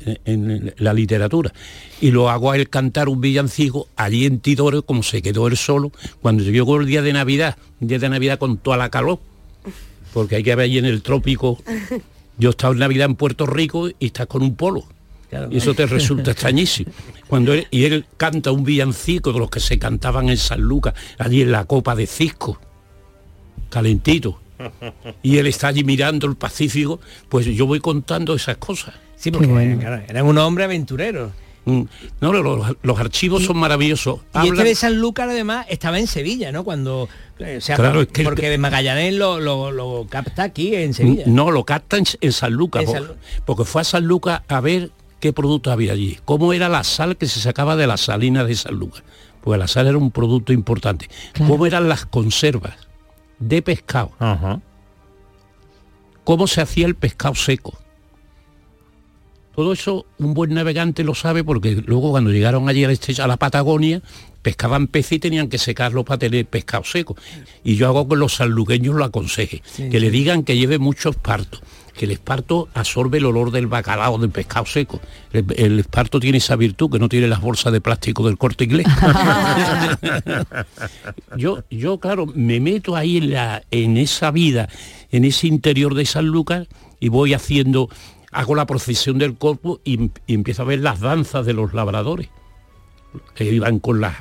en, en la literatura, y lo hago a él cantar un villancico allí en Tidore, como se quedó él solo, cuando llegó el día de Navidad, un día de Navidad con toda la calor, porque hay que ver allí en el trópico. Yo estaba en Navidad en Puerto Rico y estás con un polo. Y eso te resulta extrañísimo. Cuando él, y él canta un villancico de los que se cantaban en San Lucas, allí en la copa de Cisco, calentito y él está allí mirando el Pacífico, pues yo voy contando esas cosas. Sí, porque claro, era un hombre aventurero. Mm, No, los, los archivos son maravillosos. Y este de Sanlúcar además estaba en Sevilla, ¿no? Cuando, eh, o sea, Claro, es que el porque Magallanes lo, lo, lo capta aquí en Sevilla. No, lo captan en San Lucas, En po- San Lu- porque fue a San Lucas a ver qué producto había allí, cómo era la sal que se sacaba de las salinas de San Lucas, porque la sal era un producto importante, cómo eran las conservas de pescado, cómo se hacía el pescado seco. Todo eso un buen navegante lo sabe porque luego cuando llegaron allí a la Patagonia, pescaban peces y tenían que secarlo para tener pescado seco. Y yo hago que los sanluqueños lo aconseje, Sí, que le digan que lleve mucho esparto, que el esparto absorbe el olor del bacalao, del pescado seco. El, el esparto tiene esa virtud que no tiene las bolsas de plástico del corte inglés. yo, yo, claro, me meto ahí en, la, en esa vida, en ese interior de San Lucas y voy haciendo, hago la procesión del corpus y, empiezo a ver las danzas de los labradores, que iban con las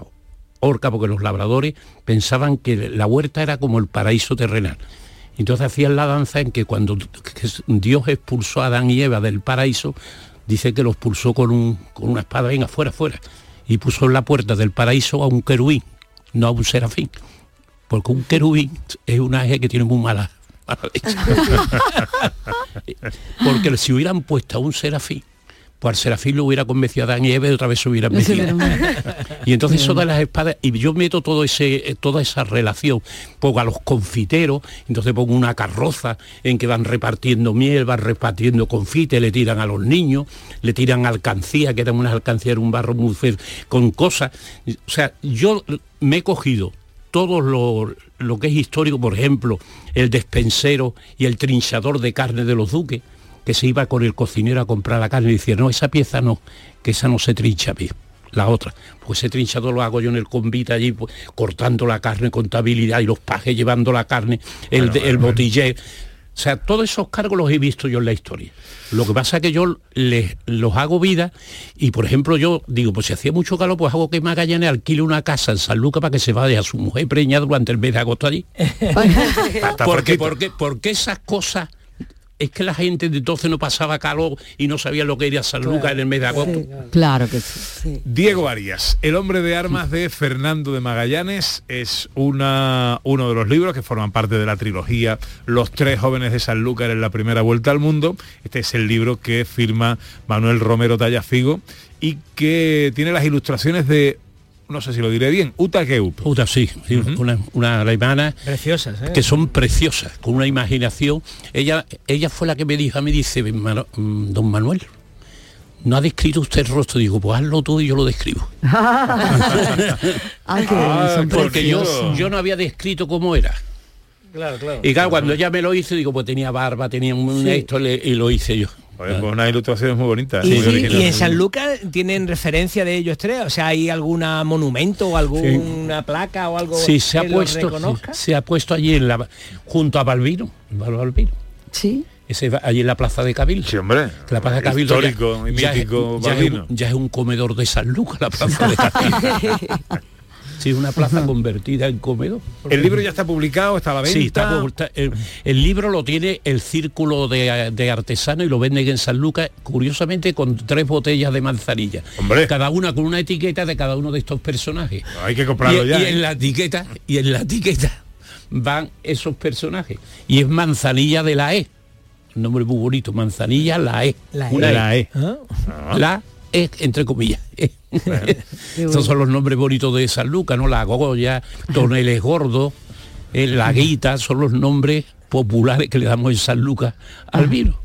orcas, porque los labradores pensaban que la huerta era como el paraíso terrenal. Entonces hacían la danza en que cuando Dios expulsó a Adán y Eva del paraíso, dice que los expulsó con, un, con una espada, venga, fuera, fuera, y puso en la puerta del paraíso a un querubín, no a un serafín, porque un querubín es un ángel que tiene muy mala, mala leche. porque si hubieran puesto a un serafín, pues al serafín lo hubiera convencido a Adán y Eva y otra vez se hubieran metido. Y entonces eso de las espadas, y yo meto todo ese, toda esa relación, pongo a los confiteros, entonces pongo una carroza en que van repartiendo miel, van repartiendo confite, le tiran a los niños, le tiran alcancía, que eran unas alcancías, era un barro muy feo, con cosas. O sea, yo me he cogido todo lo, lo que es histórico, por ejemplo, el despensero y el trinchador de carne de los duques, que se iba con el cocinero a comprar la carne y decía, no, esa pieza no, que esa no se trincha bien. La otra, pues ese trinchado lo hago yo en el convite allí, pues, cortando la carne, contabilidad y los pajes llevando la carne, el botiller. O sea, todos esos cargos los he visto yo en la historia. Lo que pasa es que yo les, los hago vida y, por ejemplo, yo digo, pues si hacía mucho calor, pues hago que Magallanes alquile una casa en San Lucas para que se vaya a su mujer preñada durante el mes de agosto allí. porque, porque, porque esas cosas es que la gente de entonces no pasaba calor y no sabía lo que era San Lucas en el mes de agosto. Claro que sí. Diego Arias, El hombre de armas de Fernando de Magallanes, es una, uno de los libros que forman parte de la trilogía Los tres jóvenes de Sanlúcar en la primera vuelta al mundo. Este es el libro que firma Manuel Romero Tallafigo y que tiene las ilustraciones de, no sé si lo diré bien, Uta Keup. Uta, sí, sí, una, una alemana Preciosas, ¿eh? que son preciosas, con una imaginación. Ella, ella fue la que me dijo, me dice, "Mano- mm, don Manuel, no ha descrito usted el rostro. Digo, pues hazlo tú y yo lo describo. Ay, son Porque yo, yo no había descrito cómo era. Claro, claro. Y claro, cuando ella me lo hizo, digo, pues tenía barba, tenía un Sí. esto le- y lo hice yo. Oye, pues unas ilustraciones muy bonitas. Y, muy y- y en San Lucas tienen referencia de ellos tres, o sea, hay alguna monumento o alguna placa o algo Sí, se ha que los puesto, se ha puesto allí en la, junto a Balbino, Balbino. Sí. Ese va allí en la plaza de Cabildo. Sí, hombre. La plaza de Cabildo Histórico y ya, mítico es, ya, es Balbino. un, ya es un comedor de San Lucas la plaza de Cabildo. Sí, una plaza convertida en comedor. El libro ya está publicado, está a la venta. Sí, está está- el, el libro lo tiene el círculo de, de artesano y lo venden en San Lucas, curiosamente con tres botellas de manzanilla. Cada una con una etiqueta de cada uno de estos personajes. Hay que comprarlo y, ya, y ¿eh? en la etiqueta, y en la etiqueta van esos personajes. Y es manzanilla de la E. Un nombre muy bonito, manzanilla la E. La Una E. La E. Ah. La E, entre comillas. Estos son los nombres bonitos de San Lucas, ¿no? La Goya, Toneles Gordo, eh, La Guita, son los nombres populares que le damos en San Lucas al vino.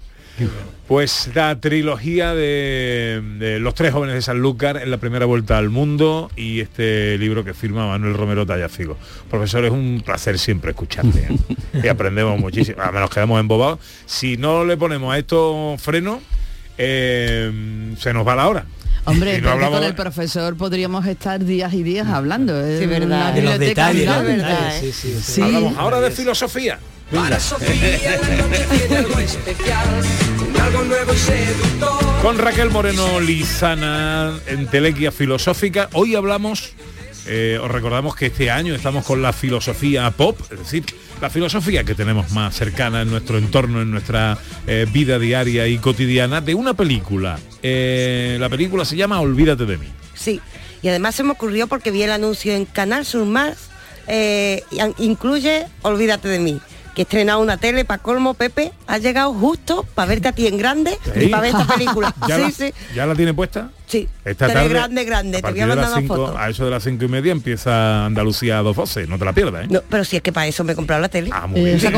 Pues la trilogía de, de Los tres jóvenes de Sanlúcar en la primera vuelta al mundo y este libro que firma Manuel Romero Tallafigo. Profesor, es un placer siempre escucharte. ¿eh? y aprendemos muchísimo. Además nos quedamos embobados. Si no le ponemos a esto freno, eh, se nos va la hora. Hombre, no hablamos con el profesor podríamos estar días y días hablando. Es Sí, verdad. una De los detalles, sí, sí, sí. Sí. Hablamos ahora de filosofía. Para Sofía la noche tiene algo especial, un algo nuevo y seductor. Con Raquel Moreno Lizana en Telequia Filosófica. Hoy hablamos, eh, os recordamos que este año estamos con la filosofía pop, es decir, la filosofía que tenemos más cercana en nuestro entorno, en nuestra eh, vida diaria y cotidiana, de una película. Eh, la película se llama Olvídate de mí. Sí, y además se me ocurrió porque vi el anuncio en Canal Sur Más, incluye Olvídate de mí, que he estrenado una tele para colmo, Pepe, ha llegado justo para verte a ti en grande y para ver esta película. ¿Ya, sí, la, sí, ¿Ya la tiene puesta? sí. Esta Tele tarde, grande, grande, a te voy a mandar una foto. A eso de las cinco y media empieza Andalucía a dos voces, no te la pierdas, ¿eh? No, pero si es que para eso me he comprado la tele. Ah, muy bien. Sí, que-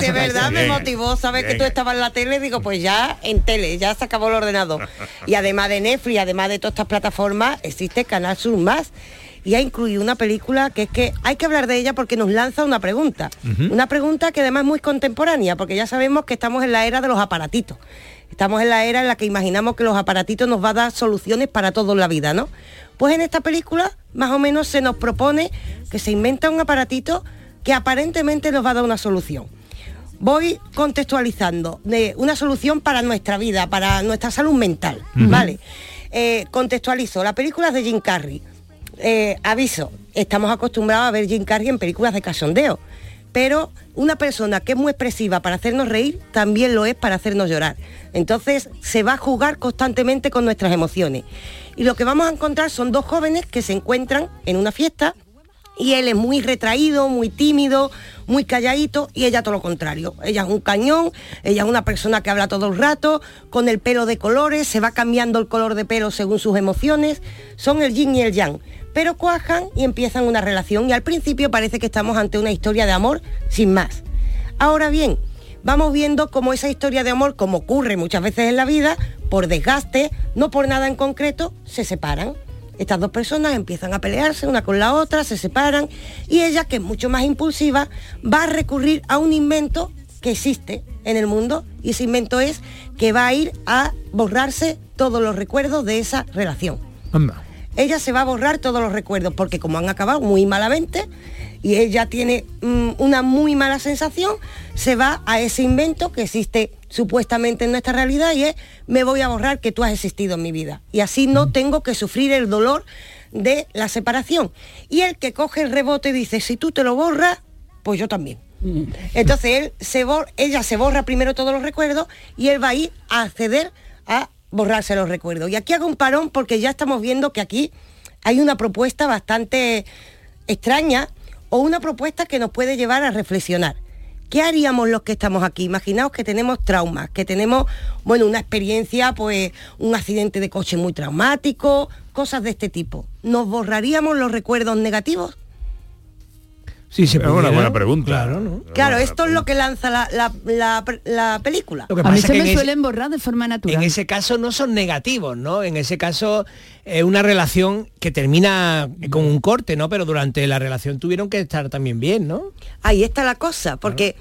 que de verdad me motivó saber que tú estabas en la tele, digo, pues ya en tele, ya se acabó el ordenador. Y además de Netflix, además de todas estas plataformas, existe Canal Sur Más. Y ha incluido una película que es que hay que hablar de ella porque nos lanza una pregunta. Una pregunta que además es muy contemporánea, porque ya sabemos que estamos en la era de los aparatitos. Estamos en la era en la que imaginamos que los aparatitos nos va a dar soluciones para todo en la vida, ¿no? Pues en esta película más o menos se nos propone que se inventa un aparatito que aparentemente nos va a dar una solución. Voy contextualizando de una solución para nuestra vida, para nuestra salud mental. ¿vale? Eh, contextualizo, la película es de Jim Carrey. Eh, aviso, estamos acostumbrados a ver Jim Carrey en películas de cachondeo, pero una persona que es muy expresiva para hacernos reír también lo es para hacernos llorar. Entonces se va a jugar constantemente con nuestras emociones. Y lo que vamos a encontrar son dos jóvenes que se encuentran en una fiesta y él es muy retraído, muy tímido, muy calladito y ella todo lo contrario. Ella es un cañón, ella es una persona que habla todo el rato, con el pelo de colores, se va cambiando el color de pelo según sus emociones. Son el yin y el yang, pero cuajan y empiezan una relación y al principio parece que estamos ante una historia de amor sin más. Ahora bien, vamos viendo cómo esa historia de amor, como ocurre muchas veces en la vida, por desgaste, no por nada en concreto, se separan. Estas dos personas empiezan a pelearse una con la otra, se separan y ella, que es mucho más impulsiva, va a recurrir a un invento que existe en el mundo Y ese invento es que va a ir a borrarse todos los recuerdos de esa relación. Anda. Ella se va a borrar todos los recuerdos porque como han acabado muy malamente y ella tiene mm, una muy mala sensación, se va a ese invento que existe supuestamente en nuestra realidad y es me voy a borrar que tú has existido en mi vida. Y así no tengo que sufrir el dolor de la separación. Y el que coge el rebote dice, si tú te lo borras, pues yo también. Entonces él se bor- ella se borra primero todos los recuerdos y él va a ir a acceder a borrarse los recuerdos. Y aquí hago un parón porque ya estamos viendo que aquí hay una propuesta bastante extraña o una propuesta que nos puede llevar a reflexionar. ¿Qué haríamos los que estamos aquí? Imaginaos que tenemos traumas, que tenemos, bueno, una experiencia, pues un accidente de coche muy traumático, cosas de este tipo. ¿Nos borraríamos los recuerdos negativos? Sí, se Es una buena pregunta. Claro, ¿no? Claro, esto es lo que lanza la, la- la- la película. Lo que A mí pasa se que me en ese- suelen borrar de forma natural. En ese caso no son negativos, ¿no? En ese caso es una relación que termina con un corte, ¿no? Pero durante la relación tuvieron que estar también bien, ¿no? Ahí está la cosa, porque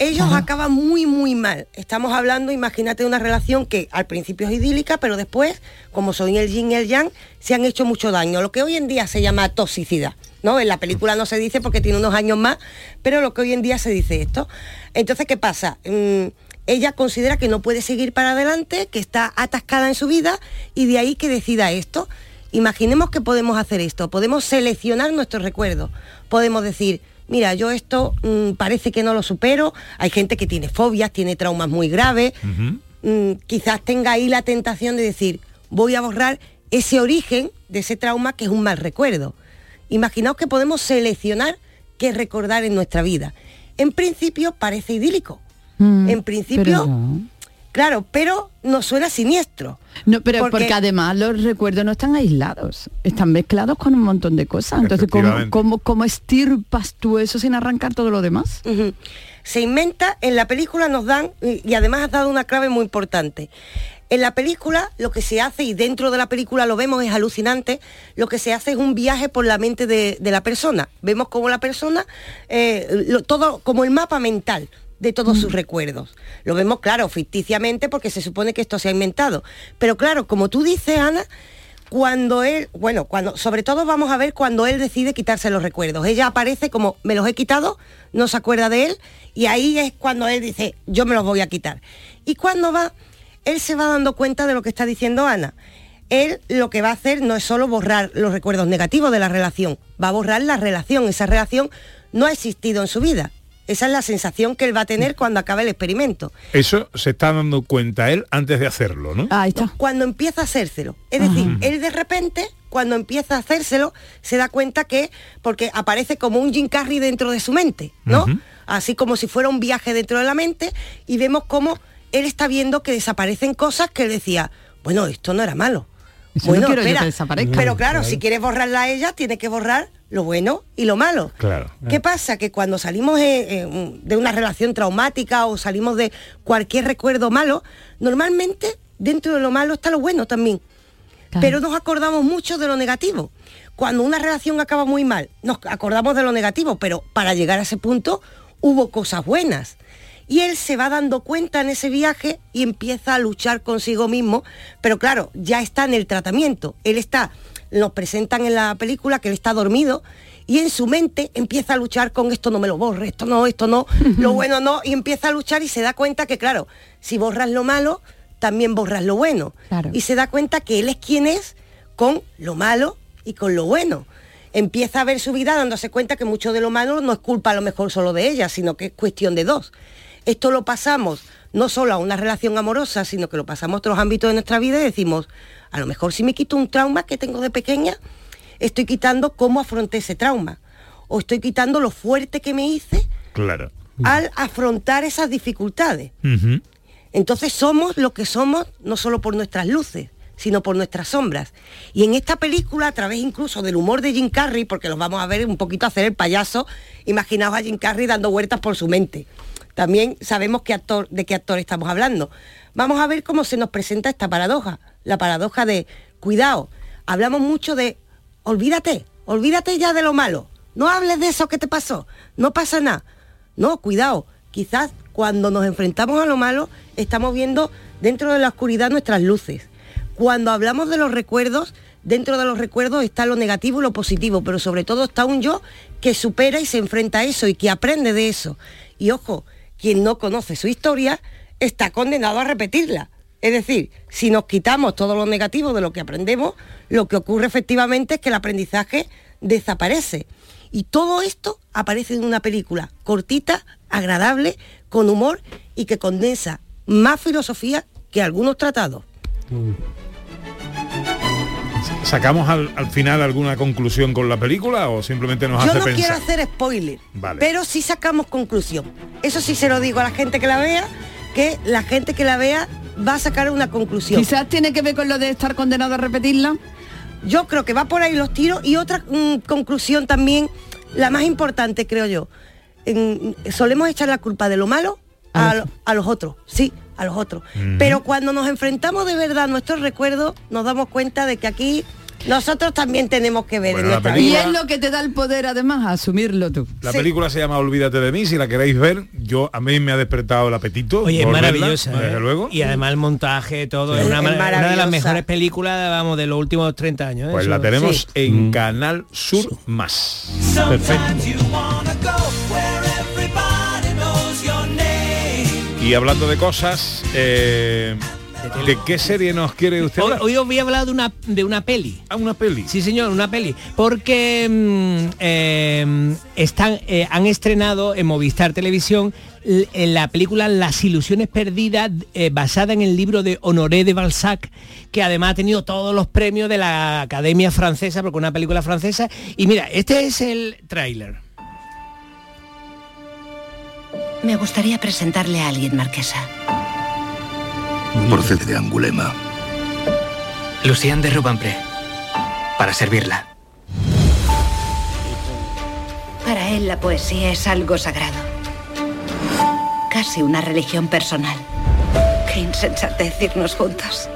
ellos acaban muy, muy mal. Estamos hablando, imagínate, de una relación que al principio es idílica, pero después, como son el yin y el yang, se han hecho mucho daño. Lo que hoy en día se llama toxicidad. ¿no? En la película no se dice porque tiene unos años más, pero lo que hoy en día se dice esto. Entonces, ¿qué pasa? Mm, ella considera que no puede seguir para adelante, que está atascada en su vida y de ahí que decida esto. Imaginemos que podemos hacer esto, podemos seleccionar nuestros recuerdos, podemos decir, mira, yo esto mm, parece que no lo supero, hay gente que tiene fobias, tiene traumas muy graves, mm, quizás tenga ahí la tentación de decir, voy a borrar ese origen de ese trauma que es un mal recuerdo. Imaginaos que podemos seleccionar qué recordar en nuestra vida. En principio parece idílico. Mm, en principio, pero no. Claro, pero nos suena siniestro. No, pero Porque- porque, además los recuerdos no están aislados, están mezclados con un montón de cosas. Entonces, ¿cómo, cómo, cómo estirpas tú eso sin arrancar todo lo demás? Se inventa, en la película nos dan, y y además has dado una clave muy importante. En la película lo que se hace, y dentro de la película lo vemos, es alucinante, lo que se hace es un viaje por la mente de, de la persona. Vemos como la persona, eh, lo- todo como el mapa mental de todos sus recuerdos. Lo vemos, claro, ficticiamente porque se supone que esto se ha inventado. Pero claro, como tú dices, Ana, cuando él, bueno, cuando, sobre todo vamos a ver cuando él decide quitarse los recuerdos. Ella aparece como, me los he quitado, no se acuerda de él, y ahí es cuando él dice, yo me los voy a quitar. Y cuando va, él se va dando cuenta de lo que está diciendo Ana. Él lo que va a hacer no es solo borrar los recuerdos negativos de la relación, va a borrar la relación. Esa relación no ha existido en su vida. Esa es la sensación que él va a tener cuando acabe el experimento. Eso se está dando cuenta él antes de hacerlo, ¿no? Ahí está. Cuando empieza a hacérselo. Es decir, él de repente, cuando empieza a hacérselo, se da cuenta que, porque aparece como un Jim Carrey dentro de su mente, ¿no? Así como si fuera un viaje dentro de la mente, y vemos cómo él está viendo que desaparecen cosas que él decía, bueno, esto no era malo. Eso no bueno, quiero yo espera, que desaparezca. pero claro, Claro. si quieres borrarla a ella, tiene que borrar lo bueno y lo malo. Claro. ¿Qué pasa? Que cuando salimos eh, eh, de una relación traumática o salimos de cualquier recuerdo malo, normalmente dentro de lo malo está lo bueno también. Pero nos acordamos mucho de lo negativo. Cuando una relación acaba muy mal, nos acordamos de lo negativo, pero para llegar a ese punto hubo cosas buenas. Y él se va dando cuenta en ese viaje y empieza a luchar consigo mismo, pero claro, ya está en el tratamiento. Él está, nos presentan en la película que él está dormido y en su mente empieza a luchar con esto no me lo borre, esto no, esto no, lo bueno no, y empieza a luchar y se da cuenta que claro, si borras lo malo, también borras lo bueno. Claro. Y se da cuenta que él es quien es con lo malo y con lo bueno. Empieza a ver su vida dándose cuenta que mucho de lo malo no es culpa a lo mejor solo de ella, sino que es cuestión de dos. Esto lo pasamos no solo a una relación amorosa, sino que lo pasamos a otros ámbitos de nuestra vida y decimos, a lo mejor si me quito un trauma que tengo de pequeña, estoy quitando cómo afronté ese trauma. O estoy quitando lo fuerte que me hice Claro. al afrontar esas dificultades. Entonces somos lo que somos no solo por nuestras luces, sino por nuestras sombras. Y en esta película, a través incluso del humor de Jim Carrey, porque los vamos a ver un poquito hacer el payaso, imaginaos a Jim Carrey dando vueltas por su mente. También sabemos qué actor, de qué actor estamos hablando. Vamos a ver cómo se nos presenta esta paradoja, la paradoja de, cuidado, hablamos mucho de, olvídate, olvídate ya de lo malo, no hables de eso que te pasó, no pasa nada. No, cuidado, quizás cuando nos enfrentamos a lo malo estamos viendo dentro de la oscuridad nuestras luces. Cuando hablamos de los recuerdos, dentro de los recuerdos está lo negativo y lo positivo, pero sobre todo está un yo que supera y se enfrenta a eso y que aprende de eso. Y ojo, quien no conoce su historia está condenado a repetirla. Es decir, si nos quitamos todo lo negativo de lo que aprendemos, lo que ocurre efectivamente es que el aprendizaje desaparece. Y todo esto aparece en una película cortita, agradable, con humor y que condensa más filosofía que algunos tratados. ¿Sacamos al, al final alguna conclusión con la película o simplemente nos Yo hace no quiero pensar? hacer spoiler, Vale. pero sí sacamos conclusión. Eso sí se lo digo a la gente que la vea, que la gente que la vea va a sacar una conclusión. Quizás tiene que ver con lo de estar condenado a repetirla. Yo creo que va por ahí los tiros y otra mm, conclusión también, la más importante creo yo. En- solemos echar la culpa de lo malo a, lo- a los otros, sí, a los otros. Pero cuando nos enfrentamos de verdad a nuestros recuerdos, nos damos cuenta de que aquí nosotros también tenemos que ver Bueno, en Y es lo que te da el poder además, asumirlo tú. La película se llama Olvídate de mí, si la queréis ver, yo a mí me ha despertado el apetito. Oye, es maravillosa. desde ¿eh? luego. Y además el montaje, todo, Sí. es una, Es una de las mejores películas, vamos, de los últimos 30 años. ¿eh? Pues Eso- la tenemos Sí. en Canal Sur Más. Perfecto. Y hablando de cosas, eh, ¿de qué serie nos quiere usted Hoy, hablar? hoy os voy a hablar de una, de una peli. ¿A una peli? Sí, señor, una peli. Porque mm, eh, están, eh, han estrenado en Movistar Televisión en la película Las ilusiones perdidas, eh, basada en el libro de Honoré de Balzac, que además ha tenido todos los premios de la Academia Francesa, porque es una película francesa. Y mira, este es el tráiler. Me gustaría presentarle a alguien, Marquesa. Procede de Angulema. Lucien de Rubempré. Para servirla. Para él la poesía es algo sagrado. Casi una religión personal. Qué insensatez irnos juntos.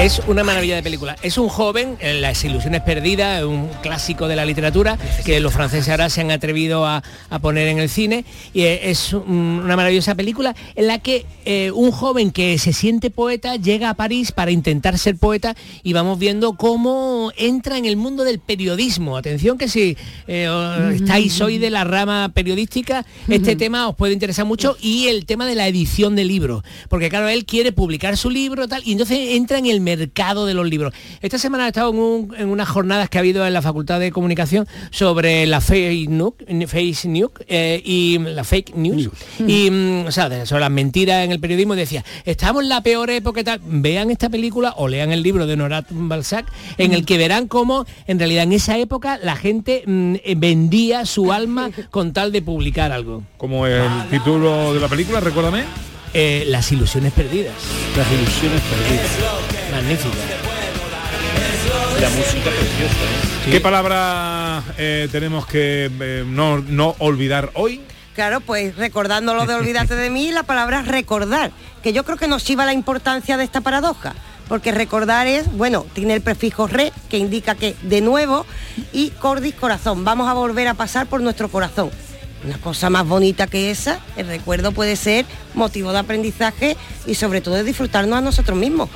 Es una maravilla de película. Es un joven, en Las ilusiones perdidas, un clásico de la literatura que los franceses ahora se han atrevido a, a poner en el cine. Y eh, es un- una maravillosa película en la que eh, un joven que se siente poeta llega a París para intentar ser poeta y vamos viendo cómo entra en el mundo del periodismo. Atención que si eh, estáis hoy de la rama periodística, este tema os puede interesar mucho y el tema de la edición de libros. Porque claro, él quiere publicar su libro tal, y entonces entra en el mercado de los libros. Esta semana he estado en, un- en unas jornadas que ha habido en la Facultad de Comunicación sobre la fake news, face news eh, y la fake news. Y, mm, o sea, de- sobre las mentiras en el periodismo decía, estamos en la peor época tal. Vean esta película o lean el libro de Honorat Balzac, en el que verán cómo en realidad en esa época la gente mm, eh, vendía su alma con tal de publicar algo. Como el título de la película, recuérdame. Eh, las ilusiones perdidas. Las ilusiones perdidas. Magnífica. La música preciosa. ¿eh? ¿Qué palabra eh, tenemos que eh, no, no olvidar hoy? Claro, pues recordando lo de olvídate de mí, la palabra recordar, que yo creo que nos lleva la importancia de esta paradoja, porque recordar es, bueno, tiene el prefijo re, que indica que de nuevo, y cordis corazón, vamos a volver a pasar por nuestro corazón. Una cosa más bonita que esa, el recuerdo puede ser motivo de aprendizaje y sobre todo de disfrutarnos a nosotros mismos.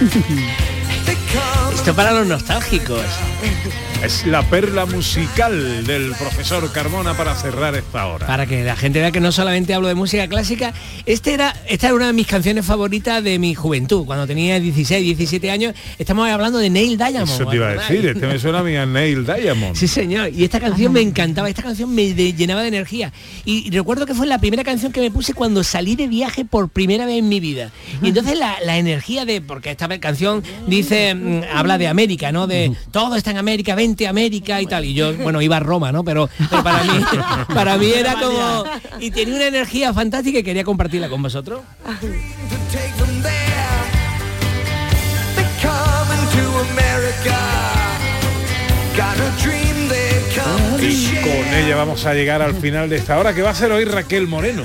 Esto para los nostálgicos. Es la perla musical del profesor Carmona para cerrar esta hora. Para que la gente vea que no solamente hablo de música clásica, este era, esta era una de mis canciones favoritas de mi juventud. Cuando tenía 16, 17 años, estamos hablando de Neil Diamond. Eso te iba a decir, este me suena a mí a Neil Diamond. Sí, señor. Y esta canción me encantaba, esta canción me llenaba de energía. Y, y recuerdo que fue la primera canción que me puse cuando salí de viaje por primera vez en mi vida. Y entonces la, la energía de, porque esta canción dice, mm, habla de América, ¿no? De todo está en América, vente América y tal. Y yo, bueno, iba a Roma, ¿no? Pero, pero para mí, para mí era como. Y tenía una energía fantástica y quería compartirla con vosotros. Y con ella vamos a llegar al final de esta hora, que va a ser hoy Raquel Moreno.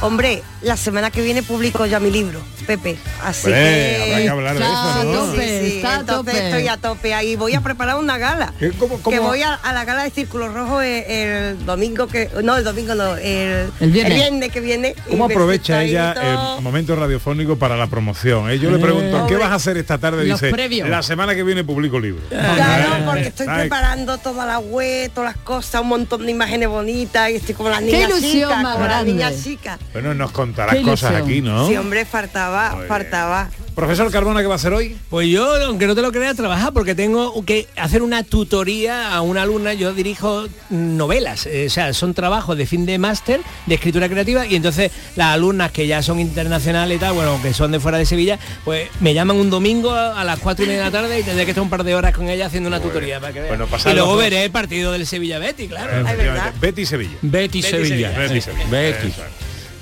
Hombre, la semana que viene publico ya mi libro. Pepe. Así Hombre, que... habrá que hablar de eso, Sí, ¿no? sí, tope, sí, está a entonces tope. estoy a tope ahí. Voy a preparar una gala. ¿Qué? ¿Cómo- cómo? Que voy a, a la gala de Círculo Rojo el, el domingo que... No, el domingo no, el, El viernes. que viene. ¿Cómo aprovecha ella el momento radiofónico para la promoción? eh? Yo le pregunto, ¿qué vas a hacer esta tarde? Los Dice, previos. la semana que viene publico libro. Claro, porque estoy ¿Sabes? preparando toda la web, todas las cosas, un montón de imágenes bonitas y estoy como las Qué niñas ilusión chicas, más como las grande. niñas chicas. Bueno, nos contarás cosas aquí, ¿no? Sí, hombre, faltaba, faltaba. Profesor Carbona, ¿qué va a hacer hoy? Pues yo, aunque no te lo creas, trabajar porque tengo que hacer una tutoría a una alumna. Yo dirijo novelas, eh, o sea, son trabajos de fin de máster de escritura creativa y entonces las alumnas que ya son internacionales y tal, bueno, que son de fuera de Sevilla, pues me llaman un domingo a, a las cuatro y media de la tarde y tendré que estar un par de horas con ella haciendo una tutoría para que vean. Bueno, pasad y luego veré el partido del Sevilla Betty, claro. Efectivamente. Betty Sevilla. Betty,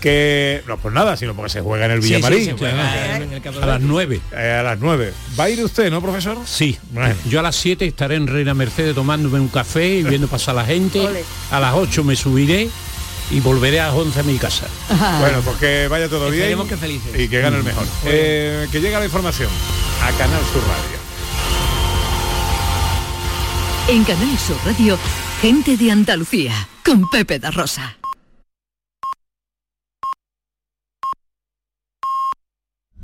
Que no por nada, sino porque se juega en el Sí, sí, Villamarín. campo A las Betty. 9. Eh, a las 9. ¿Va a ir usted, no, profesor? Sí, Bueno. yo a las 7 estaré en Reina Mercedes tomándome un café y viendo pasar la gente. Ole. A las 8 me subiré y volveré a las 11 a mi casa. Bueno, pues que vaya todo bien Esperemos que felices. y que gane el mejor. Eh, que llegue la información a Canal Sur Radio. En Canal Sur Radio, gente de Andalucía, con Pepe da Rosa.